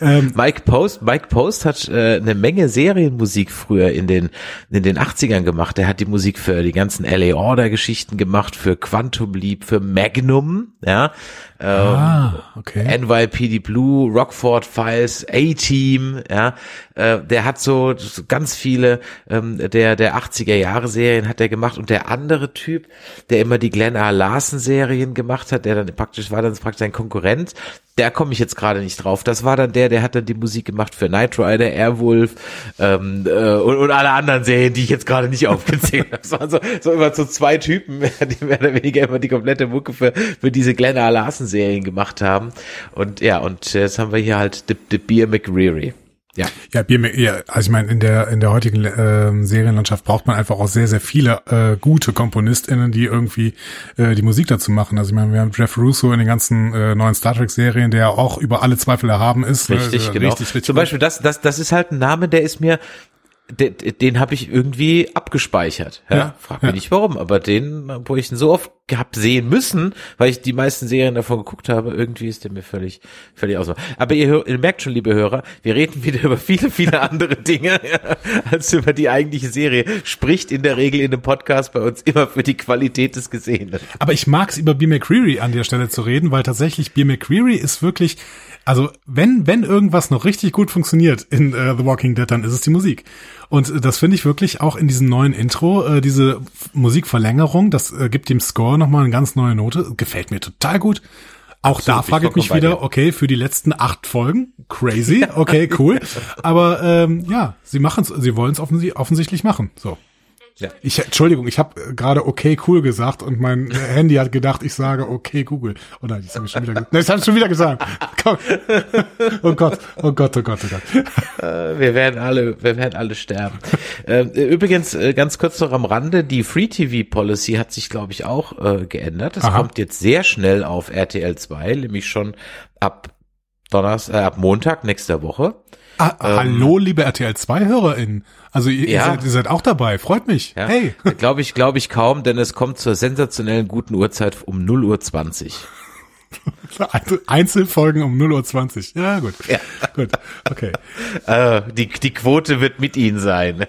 Mike Post, Mike Post hat äh, eine Menge Serienmusik früher in den in den 80ern gemacht. Er hat die Musik für die ganzen LA Order Geschichten gemacht, für Quantum Leap, für Magnum, ja. Ähm, Ah, okay. NYPD Blue, Rockford Files, A-Team, ja, äh, der hat so, so ganz viele ähm, der der 80er Jahre Serien hat er gemacht und der andere Typ, der immer die Glenn R. Larson Serien gemacht hat, der dann praktisch war dann praktisch sein Konkurrent, der komme ich jetzt gerade nicht drauf. Das war dann der, der hat dann die Musik gemacht für Knight Rider, Airwolf ähm, äh, und, und alle anderen Serien, die ich jetzt gerade nicht aufgezählt habe. Das waren so, so immer so zwei Typen, die mehr oder weniger immer die komplette Mucke für, für diese Glenn R. Larson Serien gemacht haben. Und ja, und jetzt haben wir hier halt The, The Beer McReary. Ja. Ja, Bier, ja, also ich meine, in der in der heutigen ähm, Serienlandschaft braucht man einfach auch sehr, sehr viele äh, gute KomponistInnen, die irgendwie äh, die Musik dazu machen. Also ich meine, wir haben Jeff Russo in den ganzen äh, neuen Star Trek-Serien, der auch über alle Zweifel erhaben ist. ne? Richtig, Äh, genau. Richtig, richtig Zum Beispiel das, das, das ist halt ein Name, der ist mir, den, den habe ich irgendwie abgespeichert. Ja? Ja, Frag mich ja. nicht warum, aber den, wo ich ihn so oft gehabt sehen müssen, weil ich die meisten Serien davon geguckt habe, irgendwie ist der mir völlig, völlig aus. Aber ihr, ihr merkt schon, liebe Hörer, wir reden wieder über viele, viele andere Dinge ja, als über die eigentliche Serie. Spricht in der Regel in dem Podcast bei uns immer für die Qualität des Gesehenen. Aber ich mag es über Beer McCreary an der Stelle zu reden, weil tatsächlich Beer McCreary ist wirklich, also wenn wenn irgendwas noch richtig gut funktioniert in äh, The Walking Dead, dann ist es die Musik. Und äh, das finde ich wirklich auch in diesem neuen Intro, äh, diese Musikverlängerung, das äh, gibt dem Score nochmal eine ganz neue Note. Gefällt mir total gut. Auch da bin ich frage ich mich wieder, okay, für die letzten acht Folgen, crazy, okay, cool. Aber ähm, ja, sie machen es, sie wollen es offensi offensichtlich machen. So. Ja. Ich, Entschuldigung, ich habe gerade okay cool gesagt und mein Handy hat gedacht, ich sage okay Google. Oh nein, das habe ich schon wieder gesagt. Nein, das habe ich schon wieder gesagt. Komm. Oh Gott, oh Gott, oh Gott, oh Gott. Äh, Wir werden alle, wir werden alle sterben. äh, übrigens, äh, ganz kurz noch am Rande, die Free TV Policy hat sich, glaube ich, auch äh, geändert. Das Aha. kommt jetzt sehr schnell auf RTL 2, nämlich schon ab Donnerstag, äh, ab Montag nächster Woche. Ah, hallo, liebe RTL 2 HörerInnen. Also ihr, ihr, Ja. seid, ihr seid auch dabei, freut mich. Ja, Hey. Glaube ich, glaube ich kaum, denn es kommt zur sensationellen guten Uhrzeit um 0 Uhr 20. Einzelfolgen um 0.20 Uhr. Ja, gut. Ja. Gut. Okay. Äh, die, die Quote wird mit Ihnen sein.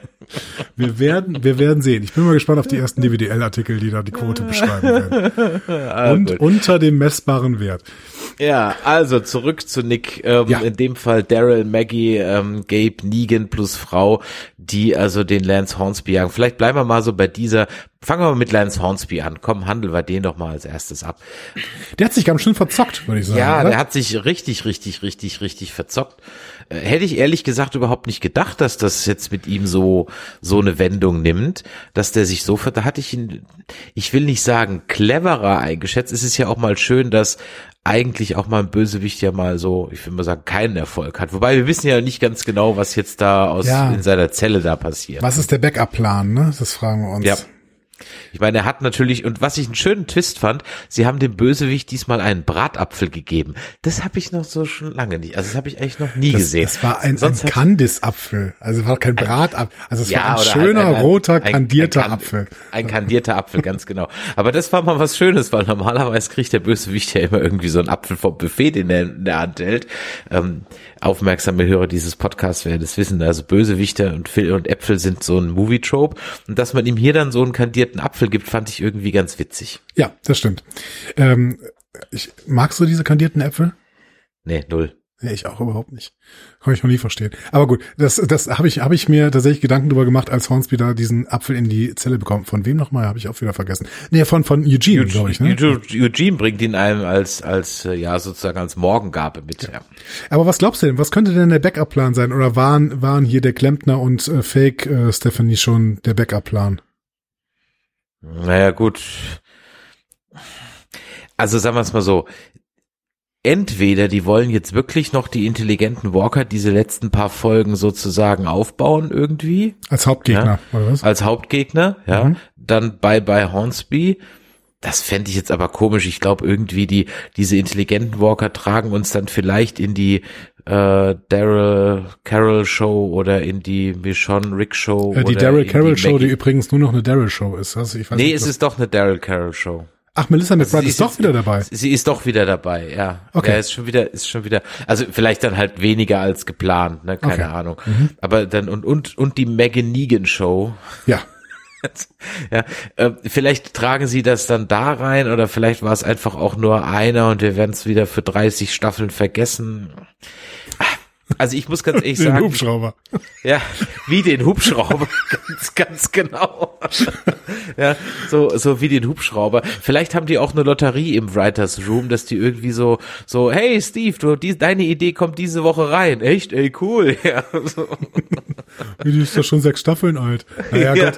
Wir werden, wir werden sehen. Ich bin mal gespannt auf die ersten DWDL-Artikel, die da die Quote beschreiben werden. Ah, Und gut. unter dem messbaren Wert. Ja, also zurück zu Nick. Ähm, Ja. In dem Fall Daryl, Maggie, ähm, Gabe, Negan plus Frau, die also den Lance Hornsby jagen. Vielleicht bleiben wir mal so bei dieser. Fangen wir mal mit Lance Hornsby an. Komm, handeln wir den doch mal als erstes ab. Der hat sich ganz schön verzockt, würde ich sagen. Ja, oder? der hat sich richtig, richtig, richtig, richtig verzockt. Äh, Hätte ich ehrlich gesagt überhaupt nicht gedacht, dass das jetzt mit ihm so, so eine Wendung nimmt, dass der sich so ver, da hatte ich ihn, ich will nicht sagen cleverer eingeschätzt. Es ist ja auch mal schön, dass eigentlich auch mal ein Bösewicht ja mal so, ich will mal sagen, keinen Erfolg hat. Wobei wir wissen ja nicht ganz genau, was jetzt da aus, Ja. in seiner Zelle da passiert. Was ist der Backup-Plan, ne? Das fragen wir uns. Ja. Ich meine, er hat natürlich, und was ich einen schönen Twist fand, sie haben dem Bösewicht diesmal einen Bratapfel gegeben. Das habe ich noch so schon lange nicht. Also das habe ich eigentlich noch nie Das, gesehen. das war ein, ein Sonst Candice-Apfel. Also es war kein Bratapfel. Also es war ein schöner, ein- ein- roter, kandierter ein, Apfel. Ein kandierter Apfel, ganz genau. Aber das war mal was Schönes, weil normalerweise kriegt der Bösewicht ja immer irgendwie so einen Apfel vom Buffet, den er in der Hand hält. Ähm, aufmerksame Hörer dieses Podcasts werden das wissen. Also Bösewichter und, und Äpfel sind so ein Movie-Trope. Und dass man ihm hier dann so einen kandierten Apfel gibt, fand ich irgendwie ganz witzig. Ja, das stimmt. Ähm, ich, magst du diese kandierten Äpfel? Nee, null. Ja, ich auch überhaupt nicht. Kann ich noch nie verstehen. Aber gut, das, das habe ich, hab ich mir tatsächlich Gedanken drüber gemacht, als Hornsby da diesen Apfel in die Zelle bekommt. Von wem nochmal? Habe ich auch wieder vergessen. Nee, von, von Eugene, glaube ich. Ne? Eugene, Eugene bringt ihn einem als, als, äh, ja, sozusagen als Morgengabe mit. Ja. Aber was glaubst du denn? Was könnte denn der Backup-Plan sein? Oder waren, waren hier der Klempner und äh, Fake äh, Stephanie schon der Backup-Plan? Naja, gut. Also sagen wir es mal so. Entweder die wollen jetzt wirklich noch die intelligenten Walker diese letzten paar Folgen sozusagen aufbauen irgendwie Als Hauptgegner, oder was? als Hauptgegner, ja. Mhm. Dann bei bei Hornsby. Das fände ich jetzt aber komisch. Ich glaube irgendwie die diese intelligenten Walker tragen uns dann vielleicht in die äh, Daryl Carroll Show oder in die Michonne Rick Show. Äh, die Daryl Carroll Show, die Maggie- übrigens nur noch eine Daryl Show ist. Also ich weiß Nee, nicht, es ist doch eine Daryl Carroll Show. Ach, Melissa McBride Sie ist doch jetzt- wieder dabei. Sie ist doch wieder dabei, ja. Okay. Ja, ist schon wieder, ist schon wieder, also vielleicht dann halt weniger als geplant, ne, keine Okay. Mhm. Ahnung. Aber dann, und, und, und die Megan Negan Show. Ja. Ja, äh, vielleicht tragen sie das dann da rein oder vielleicht war es einfach auch nur einer und wir werden es wieder für 30 Staffeln vergessen. Also ich muss ganz ehrlich Den sagen, Hubschrauber. ja, wie den Hubschrauber, ganz, ganz genau. ja, so, so wie den Hubschrauber. Vielleicht haben die auch eine Lotterie im Writers Room, dass die irgendwie so, so, hey Steve, du, die, deine Idee kommt diese Woche rein. Echt, ey, cool. Ja, so. Die ist doch schon sechs Staffeln alt. Naja, Gott.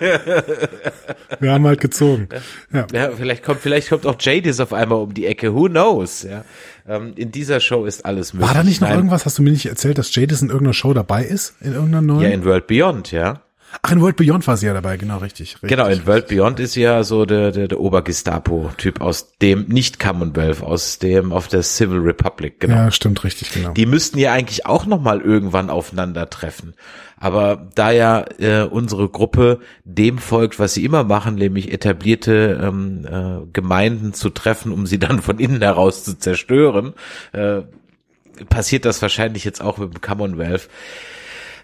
Wir haben halt gezogen. Ja. ja vielleicht kommt, vielleicht kommt auch Jadis auf einmal um die Ecke. Who knows? Ja, ähm, in dieser Show ist alles möglich. War da nicht noch Nein, irgendwas, hast du mir nicht erzählt, dass Jadis in irgendeiner Show dabei ist? In irgendeiner neuen? Ja, in World Beyond, ja. Ach, in World Beyond war sie ja dabei, genau, richtig. richtig. Genau, in World Beyond ist ja so der, der, der Obergestapo-Typ aus dem, nicht Commonwealth, aus dem, auf der Civil Republic, genau. Ja, stimmt, richtig, genau. Die müssten ja eigentlich auch nochmal irgendwann aufeinandertreffen. Aber da ja äh, unsere Gruppe dem folgt, was sie immer machen, nämlich etablierte ähm, äh, Gemeinden zu treffen, um sie dann von innen heraus zu zerstören, äh, passiert das wahrscheinlich jetzt auch mit dem Commonwealth.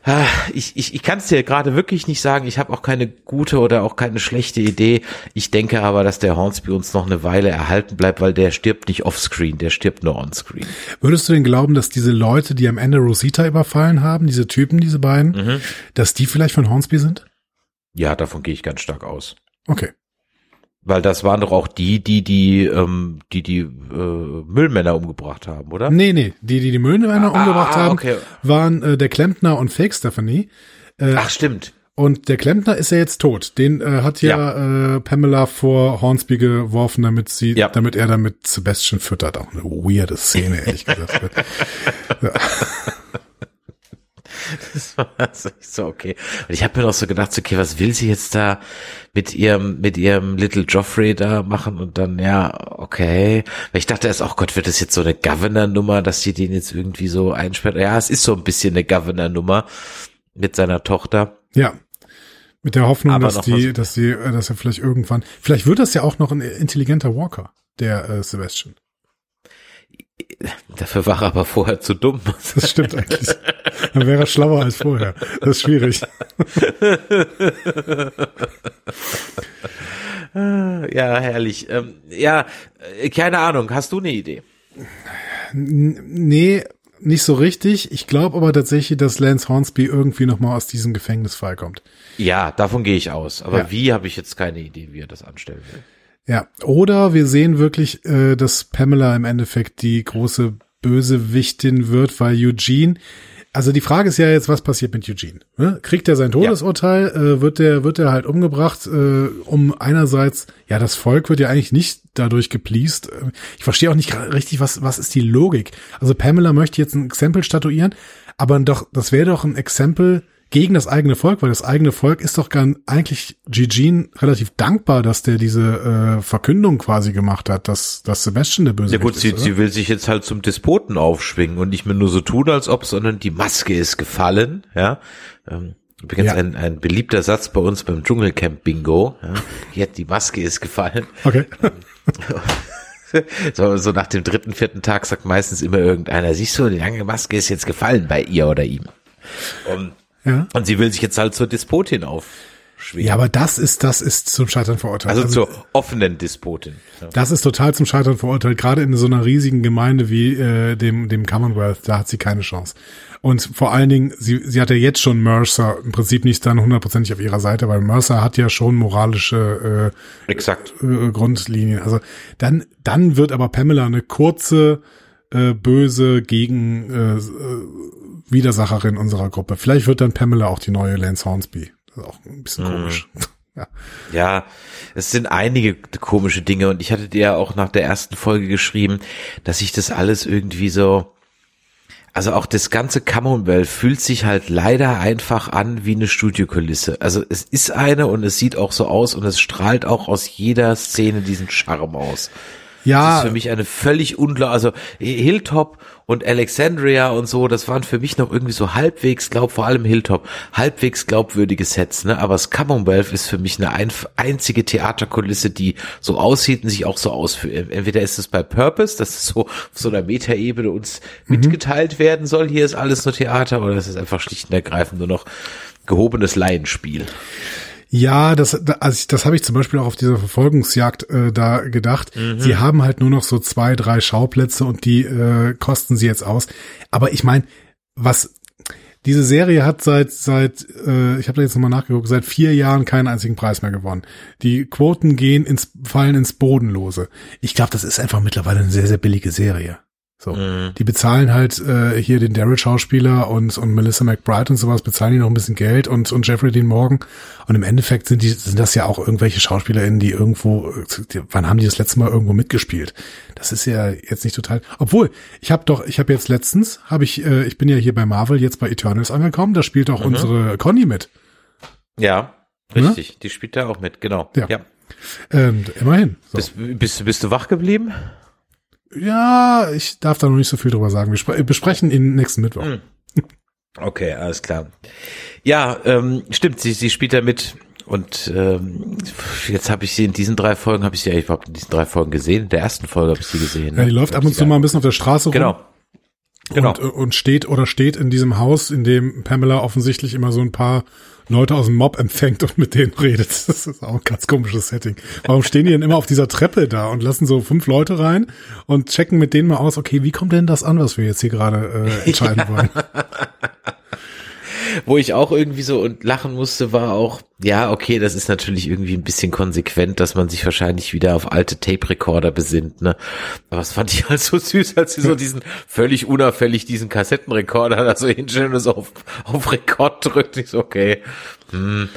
Ah, Ich, ich, ich kann es dir gerade wirklich nicht sagen. Ich habe auch keine gute oder auch keine schlechte Idee. Ich denke aber, dass der Hornsby uns noch eine Weile erhalten bleibt, weil der stirbt nicht offscreen, der stirbt nur onscreen. Würdest du denn glauben, dass diese Leute, die am Ende Rosita überfallen haben, diese Typen, diese beiden, Mhm. dass die vielleicht von Hornsby sind? Ja, davon gehe ich ganz stark aus. Okay. Weil das waren doch auch die, die die, ähm, die die äh, Müllmänner umgebracht haben, oder? Nee, nee, die, die die Müllmänner Ah, umgebracht ah, haben, okay. waren äh, der Klempner und Fake Stephanie. Äh, Ach, stimmt. Und der Klempner ist ja jetzt tot. Den äh, hat ja, Äh, Pamela vor Hornsby geworfen, damit sie, Ja. damit er damit Sebastian füttert. Auch eine weirde Szene, ehrlich gesagt. Das war also so okay. Und ich habe mir noch so gedacht, okay, was will sie jetzt da mit ihrem, mit ihrem Little Joffrey da machen? Und dann, ja, okay. Weil ich dachte erst, oh Gott, wird das jetzt so eine Governor-Nummer, dass sie den jetzt irgendwie so einsperrt? Ja, es ist so ein bisschen eine Governor-Nummer mit seiner Tochter. Ja. Mit der Hoffnung, Aber dass die, was- dass sie, äh, dass er vielleicht irgendwann, vielleicht wird das ja auch noch ein intelligenter Walker, der äh, Sebastian. Dafür war er aber vorher zu dumm. Das stimmt eigentlich. Dann wäre er schlauer als vorher. Das ist schwierig. Ja, herrlich. Ähm, ja, äh, keine Ahnung. Hast du eine Idee? Nee, nicht so richtig. Ich glaube aber tatsächlich, dass Lance Hornsby irgendwie nochmal aus diesem Gefängnisfall kommt. Ja, davon gehe ich aus. Aber Ja. wie habe ich jetzt keine Idee, wie er das anstellen will. Ja, oder wir sehen wirklich, äh, dass Pamela im Endeffekt die große Bösewichtin wird, weil Eugene, also die Frage ist ja jetzt, was passiert mit Eugene? Ne? Kriegt er sein Todesurteil? Äh, wird der wird er halt umgebracht? Äh, um einerseits, ja, das Volk wird ja eigentlich nicht dadurch gepleased. Äh, Ich verstehe auch nicht richtig, was was ist die Logik? Also Pamela möchte jetzt ein Exempel statuieren, aber doch, das wäre doch ein Exempel gegen das eigene Volk, weil das eigene Volk ist doch gar eigentlich Eugene relativ dankbar, dass der diese äh, Verkündung quasi gemacht hat, dass, dass Sebastian der Böse Ja gut, ist. sie, oder? sie will sich jetzt halt zum Despoten aufschwingen und nicht mehr nur so tun, als ob, sondern die Maske ist gefallen, ja. Ähm, Übrigens Ja. ein, ein beliebter Satz bei uns beim Dschungelcamp Bingo. Ja. Die Maske ist gefallen. okay. So, so nach dem dritten, vierten Tag sagt meistens immer irgendeiner, siehst du, die lange Maske ist jetzt gefallen bei ihr oder ihm. Und, ja. und sie will sich jetzt halt zur Despotin aufschwingen. ja, aber das ist, das ist zum Scheitern verurteilt. also, zur offenen Despotin. Ja. Das ist total zum Scheitern verurteilt, gerade in so einer riesigen Gemeinde wie äh, dem, dem Commonwealth, da hat sie keine Chance. Und vor allen Dingen, sie, sie hat ja jetzt schon Mercer im Prinzip nicht dann hundertprozentig auf ihrer Seite, weil Mercer hat ja schon moralische Exakt. äh, äh, Grundlinien. Also dann, dann wird aber Pamela eine kurze, äh, böse gegen äh, äh, Widersacherin unserer Gruppe. Vielleicht wird dann Pamela auch die neue Lance Hornsby. Das ist auch ein bisschen komisch. Ja. Ja, es sind einige komische Dinge und ich hatte dir ja auch nach der ersten Folge geschrieben, dass sich das alles irgendwie so, also auch das ganze Commonwealth fühlt sich halt leider einfach an wie eine Studiokulisse. Also es ist eine und es sieht auch so aus und es strahlt auch aus jeder Szene diesen Charme aus. Das Ja, ist für mich eine völlig unklar, also Hilltop und Alexandria und so, das waren für mich noch irgendwie so halbwegs, glaub vor allem Hilltop, halbwegs glaubwürdige Sets, ne? Aber das Commonwealth ist für mich eine ein, einzige Theaterkulisse, die so aussieht und sich auch so ausführt. Entweder ist es bei Purpose, dass es so auf so einer Metaebene uns mitgeteilt werden soll, hier ist alles nur Theater, oder es ist einfach schlicht und ergreifend nur noch gehobenes Laienspiel. Ja, das, da- also ich, das habe ich zum Beispiel auch auf dieser Verfolgungsjagd äh, da gedacht. Mhm. Sie haben halt nur noch so zwei, drei Schauplätze und die äh, kosten sie jetzt aus. Aber ich meine, was diese Serie hat seit seit äh, ich habe da jetzt nochmal nachgeguckt seit vier Jahren keinen einzigen Preis mehr gewonnen. Die Quoten gehen ins fallen ins Bodenlose. Ich glaube, das ist einfach mittlerweile eine sehr sehr billige Serie. So, Mhm. die bezahlen halt äh, hier den Daryl-Schauspieler und und Melissa McBride und sowas bezahlen die noch ein bisschen Geld und und Jeffrey Dean Morgan und im Endeffekt sind die sind das ja auch irgendwelche SchauspielerInnen, die irgendwo die, wann haben die das letzte Mal irgendwo mitgespielt? Das ist ja jetzt nicht total. Obwohl ich habe doch ich habe jetzt letztens habe ich äh, ich bin ja hier bei Marvel jetzt bei Eternals angekommen, da spielt auch unsere Conny mit. Ja, richtig, die spielt da auch mit, genau. Ja. Ähm, immerhin. So. Bist, bist, bist du wach geblieben? Ja, ich darf da noch nicht so viel drüber sagen. Wir spre besprechen ihn nächsten Mittwoch. Okay, alles klar. Ja, ähm, stimmt, sie, sie spielt da mit und ähm, jetzt habe ich sie in diesen drei Folgen, habe ich sie ja überhaupt in diesen drei Folgen gesehen. In der ersten Folge habe ich sie gesehen. Ja, die ne? läuft ab und zu mal ein bisschen auf der Straße rum. Genau. Genau. Und, und steht oder steht in diesem Haus, in dem Pamela offensichtlich immer so ein paar Leute aus dem Mob empfängt und mit denen redet. Das ist auch ein ganz komisches Setting. Warum stehen die denn immer auf dieser Treppe da und lassen so fünf Leute rein und checken mit denen mal aus, okay, wie kommt denn das an, was wir jetzt hier gerade äh, entscheiden wollen? Wo ich auch irgendwie so und lachen musste, war auch, ja, okay, das ist natürlich irgendwie ein bisschen konsequent, dass man sich wahrscheinlich wieder auf alte Tape-Recorder besinnt, ne? Aber das fand ich halt so süß, als sie so diesen völlig unauffällig diesen Kassettenrekorder da so hinstellen und so auf, auf Rekord drückt. Ich so, okay, hm.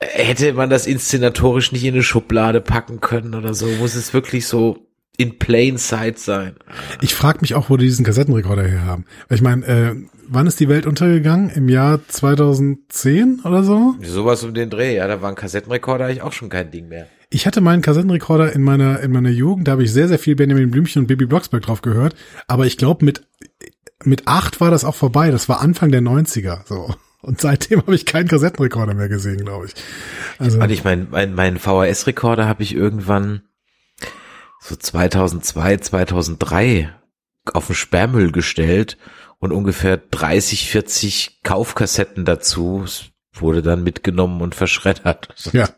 Hätte man das inszenatorisch nicht in eine Schublade packen können oder so? Muss es wirklich so in plain sight sein? Ich frage mich auch, wo die diesen Kassettenrekorder her haben. Weil ich meine, äh, wann ist die Welt untergegangen? Im Jahr 2010 oder so? Sowas um den Dreh, ja, da war ein Kassettenrekorder eigentlich auch schon kein Ding mehr. Ich hatte meinen Kassettenrekorder in meiner in meiner Jugend, da habe ich sehr sehr viel Benjamin Blümchen und Baby Blocksberg drauf gehört, aber ich glaube mit mit acht war das auch vorbei, das war Anfang der 90er so. Und seitdem habe ich keinen Kassettenrekorder mehr gesehen, glaube ich. Also Und ich mein, mein, mein VHS-Rekorder habe ich irgendwann so 2002, 2003 auf den Sperrmüll gestellt und ungefähr 30, 40 Kaufkassetten dazu Es wurde dann mitgenommen und verschreddert. Ja.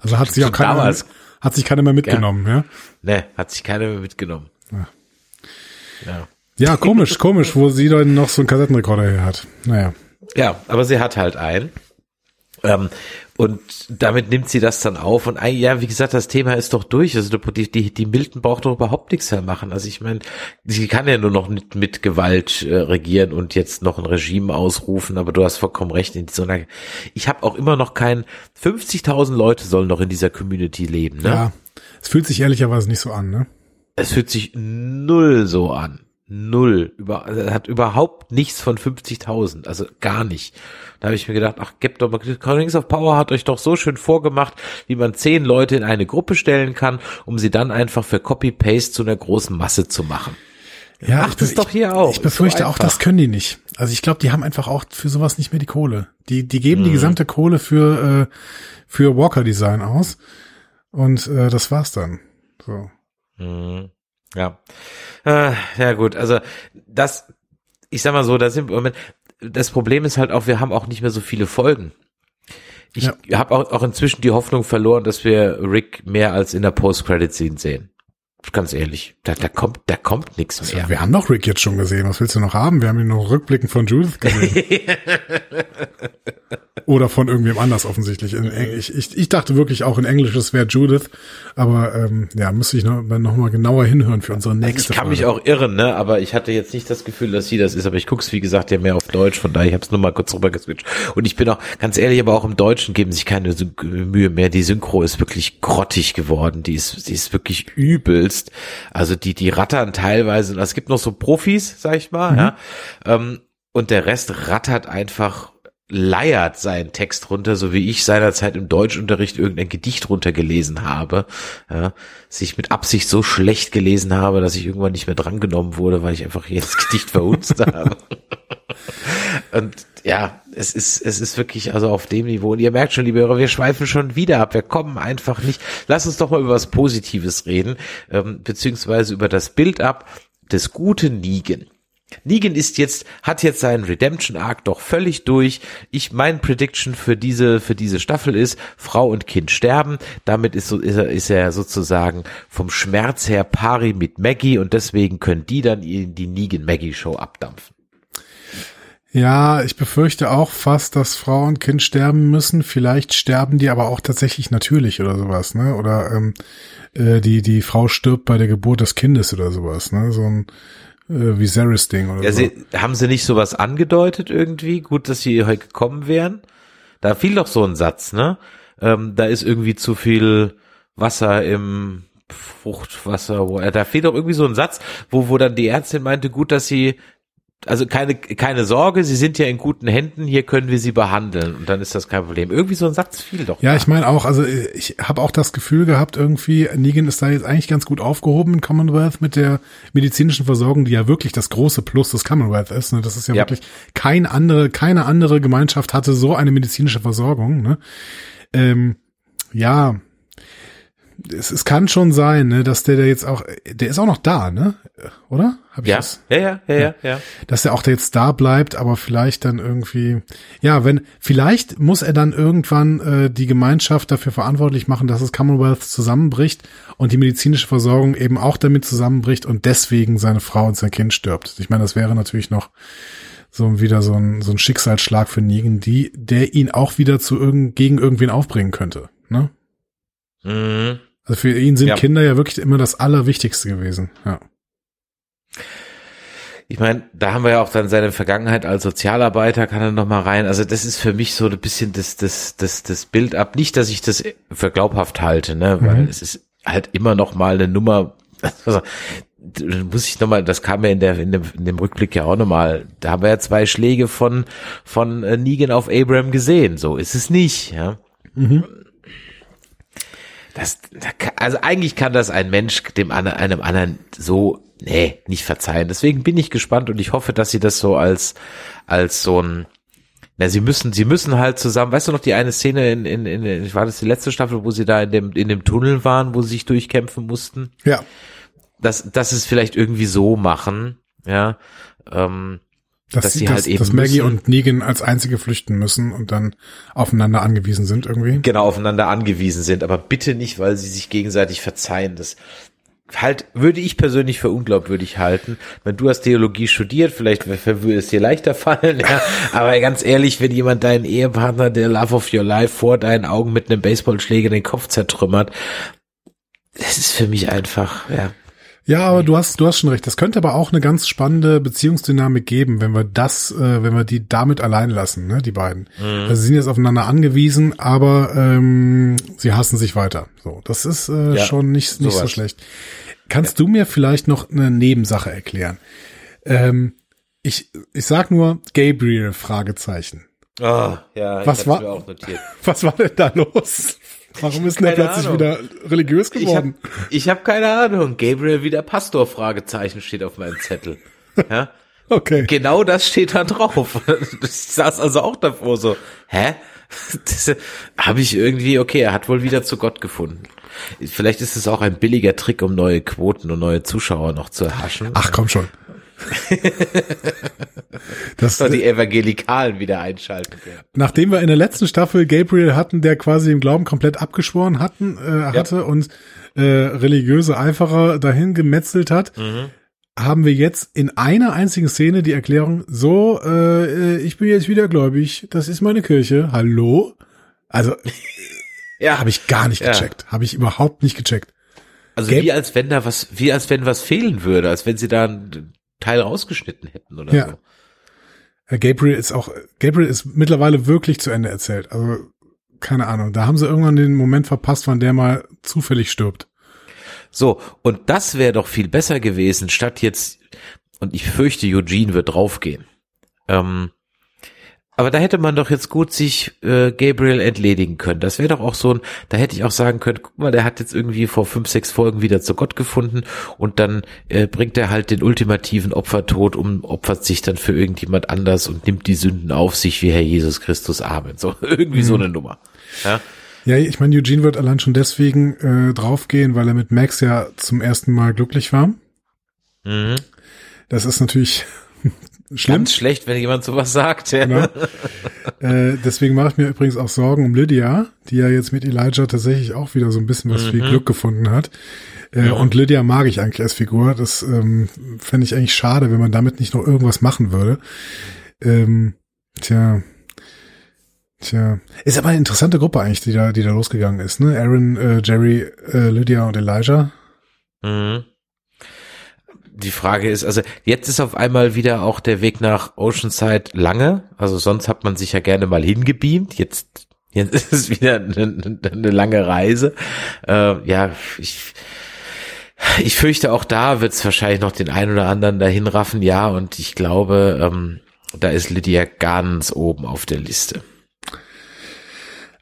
also hat sich auch keiner damals- hat sich keiner mehr mitgenommen, ja. Ne, hat sich keiner mehr mitgenommen. Ja. Ja. Ja, komisch, komisch, wo sie dann noch so einen Kassettenrekorder her hat. Naja. Ja, aber sie hat halt einen. Ähm, und damit nimmt sie das dann auf. Und ja, wie gesagt, das Thema ist doch durch. Also die, die, die Milton braucht doch überhaupt nichts mehr machen. Also ich meine, sie kann ja nur noch mit, mit Gewalt äh, regieren und jetzt noch ein Regime ausrufen. Aber du hast vollkommen recht. In so einer, ich habe auch immer noch kein 50.000 Leute sollen noch in dieser Community leben. Ne? Ja, es fühlt sich ehrlicherweise nicht so an. Ne? Es fühlt sich null so an. Null. Über, also hat überhaupt nichts von 50.000. Also gar nicht. Da habe ich mir gedacht, ach, gebt doch mal, Rings of Power hat euch doch so schön vorgemacht, wie man zehn Leute in eine Gruppe stellen kann, um sie dann einfach für Copy-Paste zu einer großen Masse zu machen. Ja, Macht es doch hier auch. Ich befürchte so auch, das können die nicht. Also ich glaube, die haben einfach auch für sowas nicht mehr die Kohle. Die, die geben mhm. die gesamte Kohle für, äh, für Walker Design aus. Und äh, das war's dann. So. Mhm. Ja. Äh, ja gut, also das, ich sag mal so, da sind wir, das Problem ist halt auch, wir haben auch nicht mehr so viele Folgen. Ich ja. habe auch, auch inzwischen die Hoffnung verloren, dass wir Rick mehr als in der Post-Credit-Scene sehen. Ganz ehrlich, da, da kommt, da kommt nichts also, mehr. Wir haben doch Rick jetzt schon gesehen. Was willst du noch haben? Wir haben ihn noch Rückblicken von Judith gesehen. Oder von irgendwem anders offensichtlich. Ich, ich, ich dachte wirklich auch in Englisch, es wäre Judith. Aber ähm, ja, müsste ich noch, noch mal genauer hinhören für unsere nächste also Ich kann Folge. mich auch irren, ne? aber ich hatte jetzt nicht das Gefühl, dass sie das ist. Aber ich guck's wie gesagt, ja mehr auf Deutsch. Von daher, ich habe es nur mal kurz rüber geswitcht. Und ich bin auch, ganz ehrlich, aber auch im Deutschen geben sich keine Mühe mehr. Die Synchro ist wirklich grottig geworden. Die ist, die ist wirklich übelst. Also die, die rattern teilweise. Es gibt noch so Profis, sag ich mal, mhm. ja. Ähm, und der Rest rattert einfach leiert seinen Text runter, so wie ich seinerzeit im Deutschunterricht irgendein Gedicht runtergelesen habe, ja, sich mit Absicht so schlecht gelesen habe, dass ich irgendwann nicht mehr drangenommen wurde, weil ich einfach jedes Gedicht verhunzt habe. Und ja, es ist, es ist wirklich also auf dem Niveau. Und ihr merkt schon, liebe Hörer, wir schweifen schon wieder ab. Wir kommen einfach nicht. Lass uns doch mal über was Positives reden, ähm, beziehungsweise über das Bild ab des guten Nigen. Negan ist jetzt, hat jetzt seinen Redemption Arc doch völlig durch. Ich, mein Prediction für diese, für diese Staffel ist, Frau und Kind sterben. Damit ist, so, ist, er, ist er sozusagen vom Schmerz her pari mit Maggie und deswegen können die dann in die Negan Maggie Show abdampfen. Ja, ich befürchte auch fast, dass Frau und Kind sterben müssen. Vielleicht sterben die aber auch tatsächlich natürlich oder sowas, ne? Oder ähm, äh, die die Frau stirbt bei der Geburt des Kindes oder sowas, ne? So ein äh, Viserys-Ding oder ja, so. Sie, haben sie nicht sowas angedeutet irgendwie? Gut, dass sie heute gekommen wären. Da fiel doch so ein Satz, ne? Ähm, da ist irgendwie zu viel Wasser im Fruchtwasser, wo er, da fehlt doch irgendwie so ein Satz, wo, wo dann die Ärztin meinte, gut, dass sie also keine, keine Sorge, sie sind ja in guten Händen, hier können wir sie behandeln und dann ist das kein Problem. Irgendwie so ein Satz fiel doch. Ja, da. ich meine auch, also ich habe auch das Gefühl gehabt, irgendwie, Negan ist da jetzt eigentlich ganz gut aufgehoben in Commonwealth mit der medizinischen Versorgung, die ja wirklich das große Plus des Commonwealth ist. Ne? Das ist ja, ja. wirklich kein andere, keine andere Gemeinschaft hatte so eine medizinische Versorgung. Ne? Ähm, ja, es, es kann schon sein, ne, dass der, der jetzt auch, der ist auch noch da, ne? Oder? Hab ich ja. Das? ja, ja, ja, ja, ja. Dass er auch da jetzt da bleibt, aber vielleicht dann irgendwie, ja, wenn, vielleicht muss er dann irgendwann äh, die Gemeinschaft dafür verantwortlich machen, dass das Commonwealth zusammenbricht und die medizinische Versorgung eben auch damit zusammenbricht und deswegen seine Frau und sein Kind stirbt. Ich meine, das wäre natürlich noch so wieder so ein, so ein Schicksalsschlag für Negan, die, der ihn auch wieder zu irgend, gegen irgendwen aufbringen könnte, ne? Mhm. Also für ihn sind ja. Kinder ja wirklich immer das Allerwichtigste gewesen, ja. Ich meine, da haben wir ja auch dann seine Vergangenheit als Sozialarbeiter, kann er noch mal rein. Also das ist für mich so ein bisschen das, das, das, das Bild ab. Nicht, dass ich das für glaubhaft halte, ne, weil mhm. es ist halt immer noch mal eine Nummer. Also, muss ich noch mal, das kam ja in der in dem, in dem Rückblick ja auch noch mal. Da haben wir ja zwei Schläge von von äh, Negan auf Abraham gesehen. So ist es nicht, ja. Mhm. Das, also eigentlich kann das ein Mensch dem einem anderen so, nee, nicht verzeihen. Deswegen bin ich gespannt und ich hoffe, dass sie das so als, als so ein, na, sie müssen, sie müssen halt zusammen, weißt du noch die eine Szene in, in, in, war das die letzte Staffel, wo sie da in dem, in dem Tunnel waren, wo sie sich durchkämpfen mussten? Ja. Das, das ist vielleicht irgendwie so machen, ja, ähm, dass, dass sie halt eben dass Maggie müssen, und Negan als einzige flüchten müssen und dann aufeinander angewiesen sind irgendwie. Genau, aufeinander angewiesen sind, aber bitte nicht, weil sie sich gegenseitig verzeihen. Das, halt, würde ich persönlich für unglaubwürdig halten. Wenn du hast Theologie studiert, vielleicht würde es dir leichter fallen, ja. Aber ganz ehrlich, wenn jemand deinen Ehepartner, der Love of Your Life, vor deinen Augen mit einem Baseballschläger den Kopf zertrümmert, das ist für mich einfach, ja. Ja, aber du hast, du hast schon recht. Das könnte aber auch eine ganz spannende Beziehungsdynamik geben, wenn wir das, äh, wenn wir die damit allein lassen, ne, die beiden. Mhm. Also sie sind jetzt aufeinander angewiesen, aber ähm, sie hassen sich weiter. So, das ist äh, ja, schon nicht, nicht so schlecht. Kannst ja. du mir vielleicht noch eine Nebensache erklären? Ähm, ich, ich sag nur Gabriel, Fragezeichen. Oh, ja, was war, Was war denn da los? Warum ist denn der plötzlich Ahnung. wieder religiös geworden? Ich habe hab keine Ahnung. Gabriel wieder Pastor Fragezeichen steht auf meinem Zettel. Ja? okay. Genau das steht da drauf. Ich saß also auch davor so, hä? Habe ich irgendwie, okay, er hat wohl wieder zu Gott gefunden. Vielleicht ist es auch ein billiger Trick, um neue Quoten und neue Zuschauer noch zu erhaschen. Ach, komm schon. das soll die Evangelikalen wieder einschalten. Ja. Nachdem wir in der letzten Staffel Gabriel hatten, der quasi im Glauben komplett abgeschworen hatten, äh, hatte ja. und äh, religiöse Eiferer dahin gemetzelt hat, mhm. haben wir jetzt in einer einzigen Szene die Erklärung, so, äh, ich bin jetzt wieder gläubig, das ist meine Kirche, hallo? Also, ja. habe ich gar nicht gecheckt, ja. habe ich überhaupt nicht gecheckt. Also Gab wie als wenn da was, wie als wenn was fehlen würde, als wenn sie da Teil rausgeschnitten hätten oder ja. so. Äh, Gabriel ist auch, Gabriel ist mittlerweile wirklich zu Ende erzählt. Also, keine Ahnung. Da haben sie irgendwann den Moment verpasst, wann der mal zufällig stirbt. So, und das wäre doch viel besser gewesen, statt jetzt, und ich fürchte, Eugene wird draufgehen. Ähm, aber da hätte man doch jetzt gut sich äh, Gabriel entledigen können. Das wäre doch auch so ein, da hätte ich auch sagen können, guck mal, der hat jetzt irgendwie vor fünf, sechs Folgen wieder zu Gott gefunden und dann äh, bringt er halt den ultimativen Opfertod um, opfert sich dann für irgendjemand anders und nimmt die Sünden auf sich wie Herr Jesus Christus. Amen. So, irgendwie mhm. so eine Nummer. Ja. Ja, ich meine, Eugene wird allein schon deswegen äh, draufgehen, weil er mit Max ja zum ersten Mal glücklich war. Mhm. Das ist natürlich Schlimm. Ganz schlecht, wenn jemand sowas sagt. Ja. Genau. Äh, deswegen mache ich mir übrigens auch Sorgen um Lydia, die ja jetzt mit Elijah tatsächlich auch wieder so ein bisschen was mhm. wie Glück gefunden hat. Äh, ja. Und Lydia mag ich eigentlich als Figur. Das ähm, fände ich eigentlich schade, wenn man damit nicht noch irgendwas machen würde. Ähm, tja. Tja. Ist aber eine interessante Gruppe eigentlich, die da, die da losgegangen ist, ne? Aaron, äh, Jerry, äh, Lydia und Elijah. Mhm die Frage ist, also jetzt ist auf einmal wieder auch der Weg nach Oceanside lange. Also sonst hat man sich ja gerne mal hingebeamt. Jetzt, jetzt ist es wieder eine, eine lange Reise. Äh, ja, ich, ich fürchte auch da wird es wahrscheinlich noch den einen oder anderen dahin raffen. Ja, und ich glaube, ähm, da ist Lydia ganz oben auf der Liste.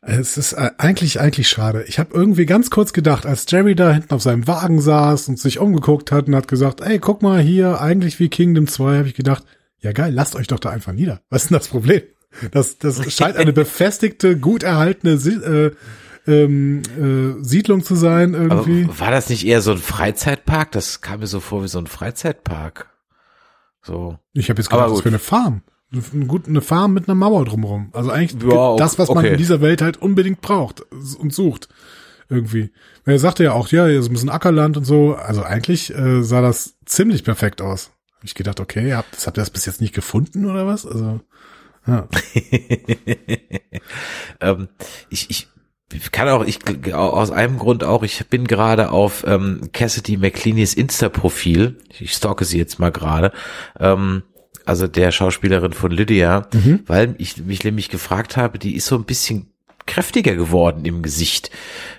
Es ist äh, eigentlich, eigentlich schade. Ich habe irgendwie ganz kurz gedacht, als Jerry da hinten auf seinem Wagen saß und sich umgeguckt hat und hat gesagt, ey, guck mal hier, eigentlich wie Kingdom 2, habe ich gedacht, ja geil, lasst euch doch da einfach nieder. Was ist denn das Problem? Das, das scheint eine befestigte, gut erhaltene äh, ähm, äh, Siedlung zu sein irgendwie. Aber war das nicht eher so ein Freizeitpark? Das kam mir so vor wie so ein Freizeitpark. So. Ich habe jetzt gedacht, das wäre eine Farm eine, gut, eine Farm mit einer Mauer drumherum. Also eigentlich ja, das, was okay. man in dieser Welt halt unbedingt braucht und sucht. Irgendwie. Er sagte ja auch, ja, hier ist ein bisschen Ackerland und so. Also eigentlich äh, sah das ziemlich perfekt aus. Hab ich gedacht, okay, habt, habt ihr das bis jetzt nicht gefunden oder was? Also, ja. ähm, ich, ich kann auch, ich aus einem Grund auch, ich bin gerade auf ähm, Cassidy McCleanys Insta-Profil. Ich stalke sie jetzt mal gerade. Ähm, also der Schauspielerin von Lydia, mhm. weil ich mich nämlich gefragt habe, die ist so ein bisschen kräftiger geworden im Gesicht.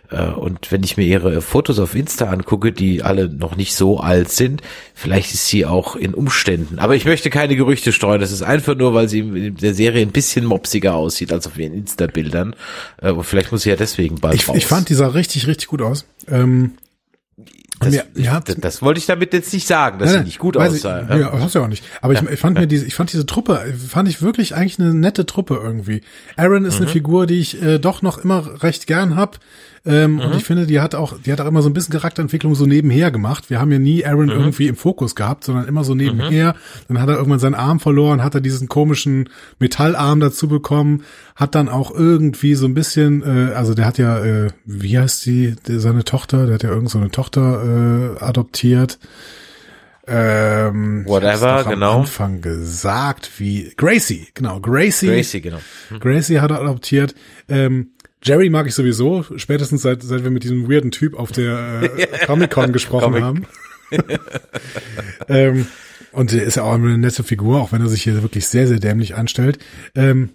Äh, und wenn ich mir ihre Fotos auf Insta angucke, die alle noch nicht so alt sind, vielleicht ist sie auch in Umständen. Aber ich möchte keine Gerüchte streuen. Das ist einfach nur, weil sie in der Serie ein bisschen mopsiger aussieht als auf ihren Insta-Bildern. Äh, und vielleicht muss sie ja deswegen bald ich, raus. Ich fand, die sah richtig, richtig gut aus. Ähm, das, mir, ja, das, das wollte ich damit jetzt nicht sagen, dass nein, sie nicht gut aussah. Ich, ja, hast du ja auch nicht. Aber ja. ich, ich fand mir diese, ich fand diese Truppe, fand ich wirklich eigentlich eine nette Truppe irgendwie. Aaron ist mhm. eine Figur, die ich äh, doch noch immer recht gern hab. Ähm, mhm. Und ich finde, die hat auch, die hat auch immer so ein bisschen Charakterentwicklung so nebenher gemacht. Wir haben ja nie Aaron mhm. irgendwie im Fokus gehabt, sondern immer so nebenher. Mhm. Dann hat er irgendwann seinen Arm verloren, hat er diesen komischen Metallarm dazu bekommen, hat dann auch irgendwie so ein bisschen, äh, also der hat ja, äh, wie heißt die, seine Tochter, der hat ja irgend so eine Tochter, äh, adoptiert. Ähm, Whatever, doch genau. Am Anfang gesagt, wie Gracie, genau, Gracie. Gracie, genau. Gracie hat er adoptiert. Ähm, Jerry mag ich sowieso, spätestens seit, seit wir mit diesem weirden Typ auf der äh, Comic-Con gesprochen Comic. haben. ähm, und er ist ja auch eine nette Figur, auch wenn er sich hier wirklich sehr, sehr dämlich anstellt. Ähm,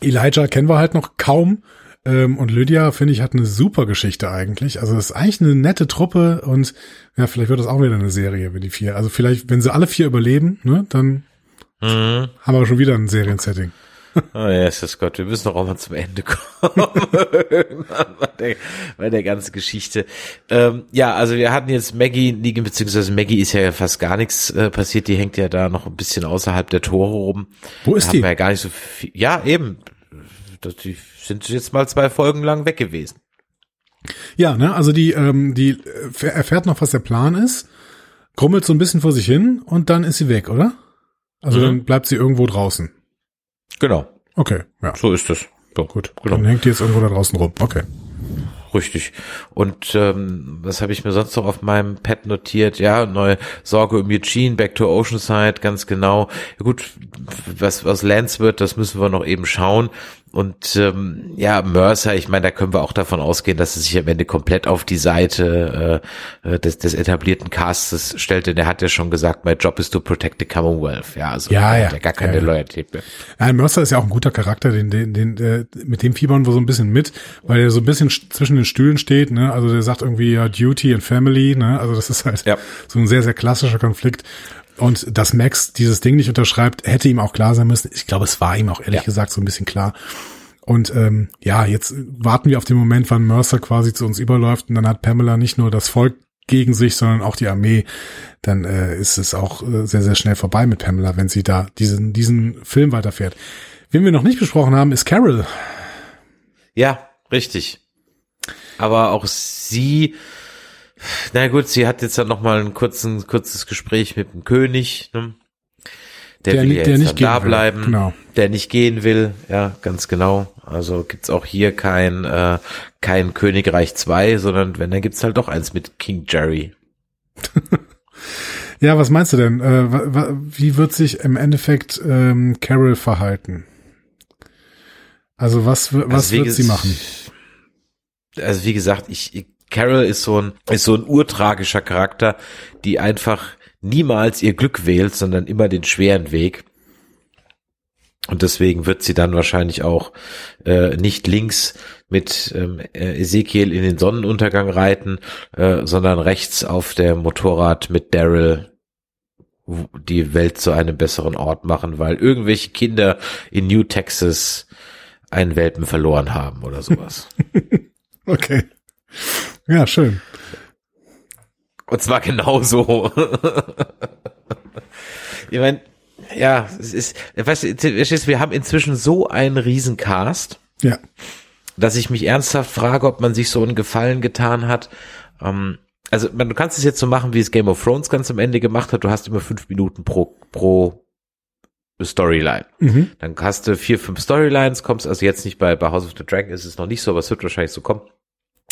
Elijah kennen wir halt noch kaum. Ähm, und Lydia, finde ich, hat eine super Geschichte eigentlich. Also es ist eigentlich eine nette Truppe und ja, vielleicht wird das auch wieder eine Serie, wenn die vier. Also vielleicht, wenn sie alle vier überleben, ne, dann Mhm. haben wir schon wieder ein Seriensetting. Oh ja, ist das Gott, wir müssen doch auch mal zum Ende kommen. Bei, der, bei der ganzen Geschichte. Ähm, ja, also wir hatten jetzt Maggie, Negan, beziehungsweise Maggie ist ja fast gar nichts äh, passiert, die hängt ja da noch ein bisschen außerhalb der Tore rum. Wo ist da die? Ja gar nicht so viel. Ja, eben. Das, die sind jetzt mal zwei Folgen lang weg gewesen. Ja, ne, also die, ähm, die äh, erfährt noch, was der Plan ist, grummelt so ein bisschen vor sich hin und dann ist sie weg, oder? Also Mhm. dann bleibt sie irgendwo draußen. Genau, Okay, ja, so ist es. So, gut. Genau. Dann hängt die jetzt irgendwo da draußen rum. Okay. Richtig. Und ähm, was habe ich mir sonst noch auf meinem Pad notiert? Ja, neue Sorge um Eugene, Back to Oceanside, ganz genau. Ja, gut, was aus Lance wird, das müssen wir noch eben schauen. Und ähm, ja, Mercer, ich meine, da können wir auch davon ausgehen, dass er sich am Ende komplett auf die Seite äh, äh, des, des etablierten Castes stellt, denn er hat ja schon gesagt, my job is to protect the Commonwealth. Ja, also Ja, ja. hat ja gar keine Ja, ja. Loyalität mehr. Ja, Mercer ist ja auch ein guter Charakter, den, den, den, äh, mit dem fiebern wir so ein bisschen mit, weil er so ein bisschen zwischen den Stühlen steht, ne? Also der sagt irgendwie ja Duty and Family, ne? Also das ist halt Ja. so ein sehr, sehr klassischer Konflikt. Und dass Max dieses Ding nicht unterschreibt, hätte ihm auch klar sein müssen. Ich glaube, es war ihm auch ehrlich Ja. gesagt so ein bisschen klar. Und ähm, ja, jetzt warten wir auf den Moment, wann Mercer quasi zu uns überläuft und dann hat Pamela nicht nur das Volk gegen sich, sondern auch die Armee. Dann äh, ist es auch äh, sehr, sehr schnell vorbei mit Pamela, wenn sie da diesen, diesen Film weiterfährt. Wen wir noch nicht besprochen haben, ist Carol. Ja, richtig. Aber auch sie, na gut, sie hat jetzt dann noch mal ein kurzen, kurzes Gespräch mit dem König, ne? der, Der will ja der jetzt nicht da bleiben, genau. der nicht gehen will, ja, ganz genau. Also gibt's auch hier kein, äh, kein Königreich 2, sondern wenn, dann gibt's halt doch eins mit King Jerry. Ja, was meinst du denn? Äh, wie wird sich im Endeffekt ähm, Carol verhalten? Also was, was Also wird sie machen? Also wie gesagt, ich, ich Carol ist so ein ist so ein urtragischer Charakter, die einfach niemals ihr Glück wählt, sondern immer den schweren Weg. Und deswegen wird sie dann wahrscheinlich auch äh, nicht links mit ähm, äh, Ezekiel in den Sonnenuntergang reiten, äh, sondern rechts auf der Motorrad mit Daryl die Welt zu einem besseren Ort machen, weil irgendwelche Kinder in New Texas einen Welpen verloren haben oder sowas. Okay. Ja, schön. Und zwar genauso. ich meine, ja, es ist, weißt du, wir haben inzwischen so einen riesen Cast, Ja. dass ich mich ernsthaft frage, ob man sich so einen Gefallen getan hat. Ähm, also man, du kannst es jetzt so machen, wie es Game of Thrones ganz am Ende gemacht hat. Du hast immer fünf Minuten pro, pro Storyline. Mhm. Dann hast du vier, fünf Storylines, kommst also jetzt nicht bei, bei House of the Dragon ist es noch nicht so, aber es wird wahrscheinlich so kommen.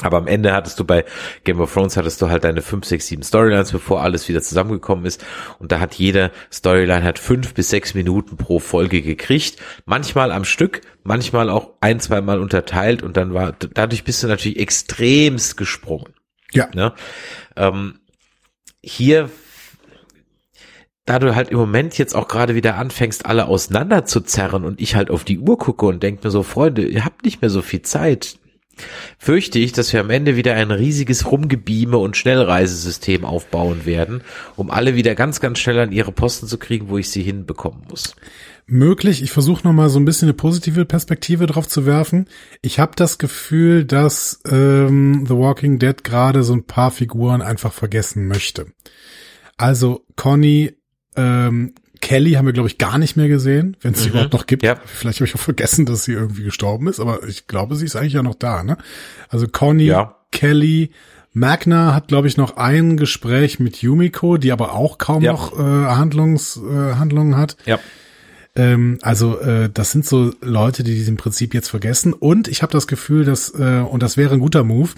Aber am Ende hattest du bei Game of Thrones hattest du halt deine fünf, sechs, sieben Storylines, bevor alles wieder zusammengekommen ist. Und da hat jede Storyline hat fünf bis sechs Minuten pro Folge gekriegt. Manchmal am Stück, manchmal auch ein, zwei Mal unterteilt. Und dann war, dadurch bist du natürlich extremst gesprungen. Ja. Ne? Ähm, hier, da du halt im Moment jetzt auch gerade wieder anfängst, alle auseinander zu zerren und ich halt auf die Uhr gucke und denke mir so, Freunde, ihr habt nicht mehr so viel Zeit, fürchte ich, dass wir am Ende wieder ein riesiges Rumgebieme und Schnellreisesystem aufbauen werden, um alle wieder ganz, ganz schnell an ihre Posten zu kriegen, wo ich sie hinbekommen muss. Möglich. Ich versuche noch mal so ein bisschen eine positive Perspektive drauf zu werfen. Ich habe das Gefühl, dass ähm, The Walking Dead gerade so ein paar Figuren einfach vergessen möchte. Also Conny, ähm, Kelly haben wir, glaube ich, gar nicht mehr gesehen, wenn es sie überhaupt noch gibt. Ja. Vielleicht habe ich auch vergessen, dass sie irgendwie gestorben ist, aber ich glaube, sie ist eigentlich ja noch da. Ne? Also Conny, Ja. Kelly, Magna hat, glaube ich, noch ein Gespräch mit Yumiko, die aber auch kaum Ja. noch äh, Handlungs, äh, Handlungen hat. Ja. Ähm, also äh, das sind so Leute, die diesen Prinzip jetzt vergessen. Und ich habe das Gefühl, dass, äh, und das wäre ein guter Move,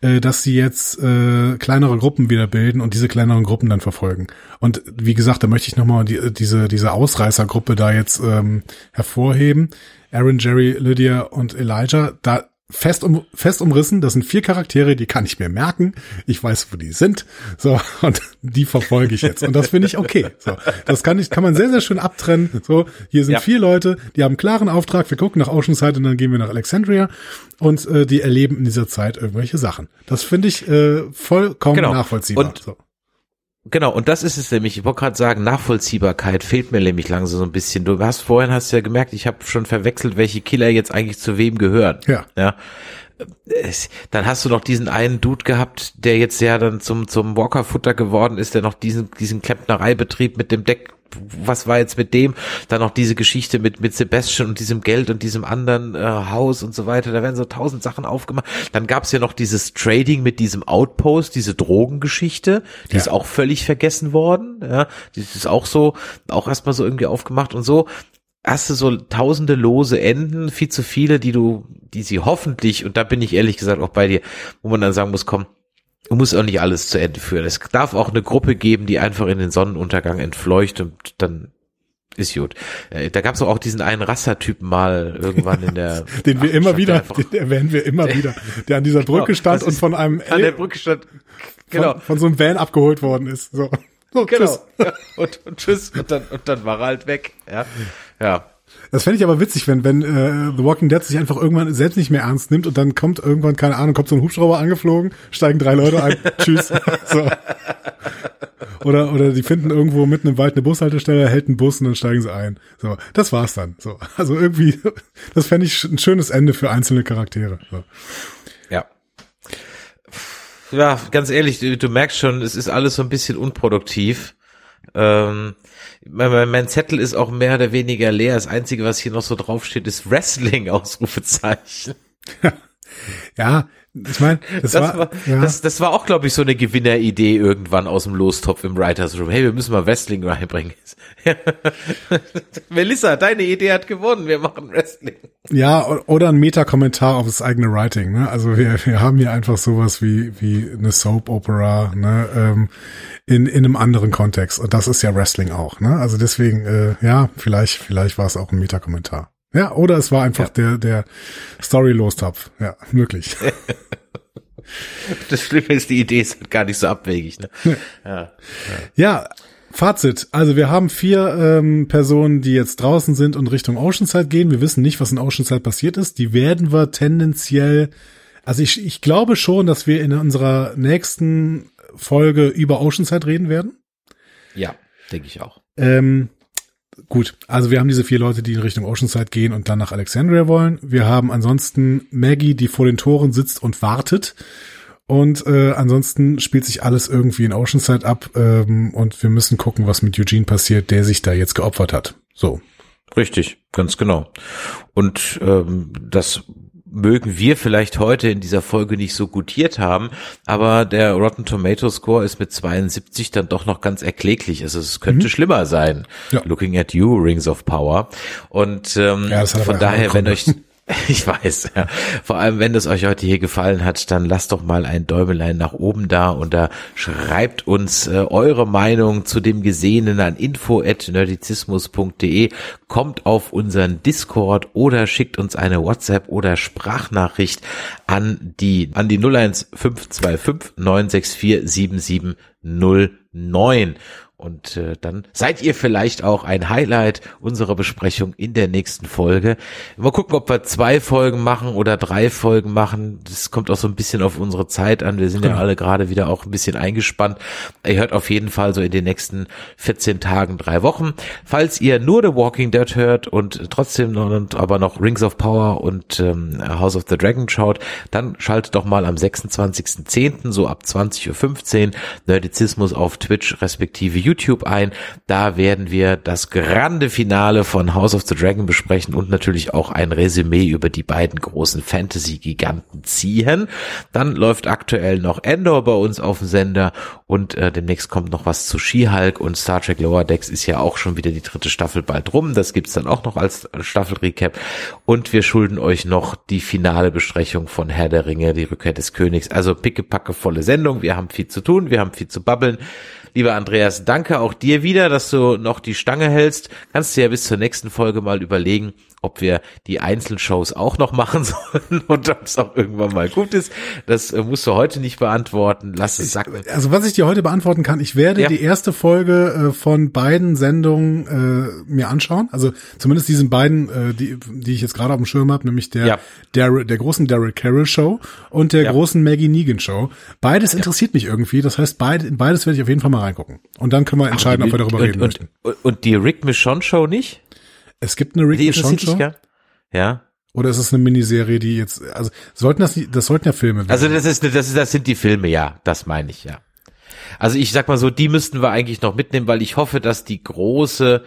äh, dass sie jetzt äh, kleinere Gruppen wieder bilden und diese kleineren Gruppen dann verfolgen. Und wie gesagt, da möchte ich nochmal die, diese, diese Ausreißergruppe da jetzt ähm, hervorheben. Aaron, Jerry, Lydia und Elijah, da fest, um, fest umrissen. Das sind vier Charaktere, die kann ich mir merken. Ich weiß, wo die sind. So, und die verfolge ich jetzt. Und das finde ich okay. So, das kann ich, kann man sehr, sehr schön abtrennen. So, hier sind ja. vier Leute, die haben einen klaren Auftrag. Wir gucken nach Oceanside und dann gehen wir nach Alexandria und äh, die erleben in dieser Zeit irgendwelche Sachen. Das finde ich äh, vollkommen genau. nachvollziehbar. Und so. Genau, und das ist es nämlich. Ich wollte gerade sagen, Nachvollziehbarkeit fehlt mir nämlich langsam so ein bisschen. Du hast vorhin hast ja gemerkt, ich habe schon verwechselt, welche Killer jetzt eigentlich zu wem gehören. Ja. Ja. Dann hast du noch diesen einen Dude gehabt, der jetzt ja dann zum zum Walker-Futter geworden ist, der noch diesen diesen Klempnereibetrieb mit dem Deck was war jetzt mit dem? Dann noch diese Geschichte mit, mit Sebastian und diesem Geld und diesem anderen äh, Haus und so weiter. Da werden so tausend Sachen aufgemacht. Dann gab's ja noch dieses Trading mit diesem Outpost, diese Drogengeschichte. Die ja. ist auch völlig vergessen worden. Ja, die ist auch so, auch erstmal so irgendwie aufgemacht und so hast du so tausende lose Enden, viel zu viele, die du, die sie hoffentlich, und da bin ich ehrlich gesagt auch bei dir, wo man dann sagen muss, komm, Du musst auch nicht alles zu Ende führen. Es darf auch eine Gruppe geben, die einfach in den Sonnenuntergang entfleucht und dann ist gut. Äh, da gab es auch diesen einen Rassertypen mal irgendwann in der. den wir immer wieder, den erwähnen wir immer wieder, der an dieser genau, Brücke stand und von einem an der Brücke stand, genau, von, von so einem Van abgeholt worden ist. So. so genau. Tschüss. Und, und tschüss und dann und dann war er halt weg. Ja, ja. Das fände ich aber witzig, wenn, wenn äh, The Walking Dead sich einfach irgendwann selbst nicht mehr ernst nimmt und dann kommt irgendwann, keine Ahnung, kommt so ein Hubschrauber angeflogen, steigen drei Leute ein, tschüss. So. Oder, oder die finden irgendwo mitten im Wald eine Bushaltestelle, hält einen Bus und dann steigen sie ein. So, das war's dann. So, also irgendwie, das fände ich ein schönes Ende für einzelne Charaktere. So. Ja. Ja, ganz ehrlich, du, du merkst schon, es ist alles so ein bisschen unproduktiv. Ähm, mein, mein Zettel ist auch mehr oder weniger leer. Das Einzige, was hier noch so draufsteht, ist Wrestling, Ausrufezeichen. ja, ich meine, das, das, war, war ja. das, das war auch, glaube ich, so eine Gewinneridee irgendwann aus dem Lostopf im Writers Room. Hey, wir müssen mal Wrestling reinbringen. Melissa, deine Idee hat gewonnen. Wir machen Wrestling. Ja, oder ein Meta-Kommentar auf das eigene Writing. Ne? Also wir, wir haben hier einfach sowas wie wie eine Soap-Opera ne? ähm, in in einem anderen Kontext. Und das ist ja Wrestling auch. Ne? Also deswegen, äh, ja, vielleicht vielleicht war es auch ein Meta-Kommentar. Ja, oder es war einfach ja. der, der Story-Lostopf. Ja, möglich. das Schlimme ist, die Idee ist halt gar nicht so abwegig. Ne? Ja. Ja, ja. Fazit. Also wir haben vier ähm, Personen, die jetzt draußen sind und Richtung Oceanside gehen. Wir wissen nicht, was in Oceanside passiert ist. Die werden wir tendenziell, also ich, ich glaube schon, dass wir in unserer nächsten Folge über Oceanside reden werden. Ja, denke ich auch. Ähm, gut, also wir haben diese vier Leute, die in Richtung Oceanside gehen und dann nach Alexandria wollen. Wir haben ansonsten Maggie, die vor den Toren sitzt und wartet. Und äh, ansonsten spielt sich alles irgendwie in Oceanside ab ähm, und wir müssen gucken, was mit Eugene passiert, der sich da jetzt geopfert hat. So. Richtig, ganz genau. Und ähm, das mögen wir vielleicht heute in dieser Folge nicht so gutiert haben, aber der Rotten Tomato Score ist mit 72 dann doch noch ganz erkläglich. Also es könnte mhm. schlimmer sein. Ja. Looking at you, Rings of Power. Und ähm, ja, von daher, wenn euch Ich weiß, ja. Vor allem, wenn es euch heute hier gefallen hat, dann lasst doch mal ein Däumelein nach oben da und da schreibt uns äh, eure Meinung zu dem Gesehenen an info@nerdizismus.de, kommt auf unseren Discord oder schickt uns eine WhatsApp oder Sprachnachricht an die an die 01525 964 7709 und äh, dann seid ihr vielleicht auch ein Highlight unserer Besprechung in der nächsten Folge. Mal gucken, ob wir zwei Folgen machen oder drei Folgen machen. Das kommt auch so ein bisschen auf unsere Zeit an. Wir sind genau. ja alle gerade wieder auch ein bisschen eingespannt. Ihr hört auf jeden Fall so in den nächsten 14 Tagen drei Wochen. Falls ihr nur The Walking Dead hört und trotzdem noch, aber noch Rings of Power und ähm, House of the Dragon schaut, dann schaltet doch mal am 26.10. so ab 20.15 Uhr Nerdizismus auf Twitch respektive YouTube YouTube ein. Da werden wir das grande Finale von House of the Dragon besprechen und natürlich auch ein Resümee über die beiden großen Fantasy-Giganten ziehen. Dann läuft aktuell noch Endor bei uns auf dem Sender und äh, demnächst kommt noch was zu She-Hulk und Star Trek Lower Decks ist ja auch schon wieder die dritte Staffel bald rum. Das gibt's dann auch noch als Staffel-Recap. Und wir schulden euch noch die finale Besprechung von Herr der Ringe, die Rückkehr des Königs. Also pickepacke volle Sendung. Wir haben viel zu tun, wir haben viel zu babbeln. Lieber Andreas, danke auch dir wieder, dass du noch die Stange hältst. Kannst du ja bis zur nächsten Folge mal überlegen, ob wir die Einzelshows auch noch machen sollen und ob es auch irgendwann mal gut ist. Das äh, musst du heute nicht beantworten. Lass es sacken. Also was ich dir heute beantworten kann, ich werde ja. die erste Folge äh, von beiden Sendungen äh, mir anschauen. Also zumindest diesen beiden, äh, die, die ich jetzt gerade auf dem Schirm habe, nämlich der, ja. der, der großen Daryl Carroll Show und der ja. großen Maggie Negan Show. Beides interessiert mich irgendwie. Das heißt, beid, beides werde ich auf jeden Fall mal reingucken. Und dann können wir entscheiden, Ach, ob wir darüber und, reden und, möchten. Und die Rick Michonne Show nicht? Es gibt eine Rick die Michonne Show. Ja. Oder ist es eine Miniserie, die jetzt, also sollten das, das sollten ja Filme werden. Also das ist, das ist, das sind die Filme, ja, das meine ich, ja. Also ich sag mal so, die müssten wir eigentlich noch mitnehmen, weil ich hoffe, dass die große,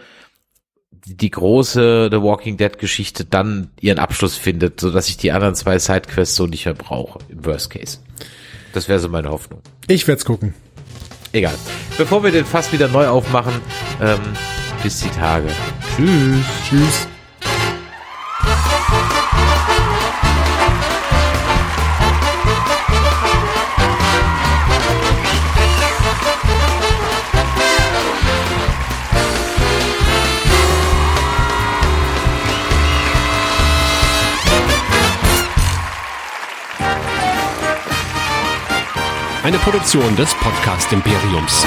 die große The Walking Dead Geschichte dann ihren Abschluss findet, so dass ich die anderen zwei Sidequests so nicht mehr brauche, im Worst Case. Das wäre so meine Hoffnung. Ich werde gucken. Egal. Bevor wir den Fass wieder neu aufmachen, ähm, bis die Tage. Tschüss. Tschüss. Eine Produktion des Podcast Imperiums.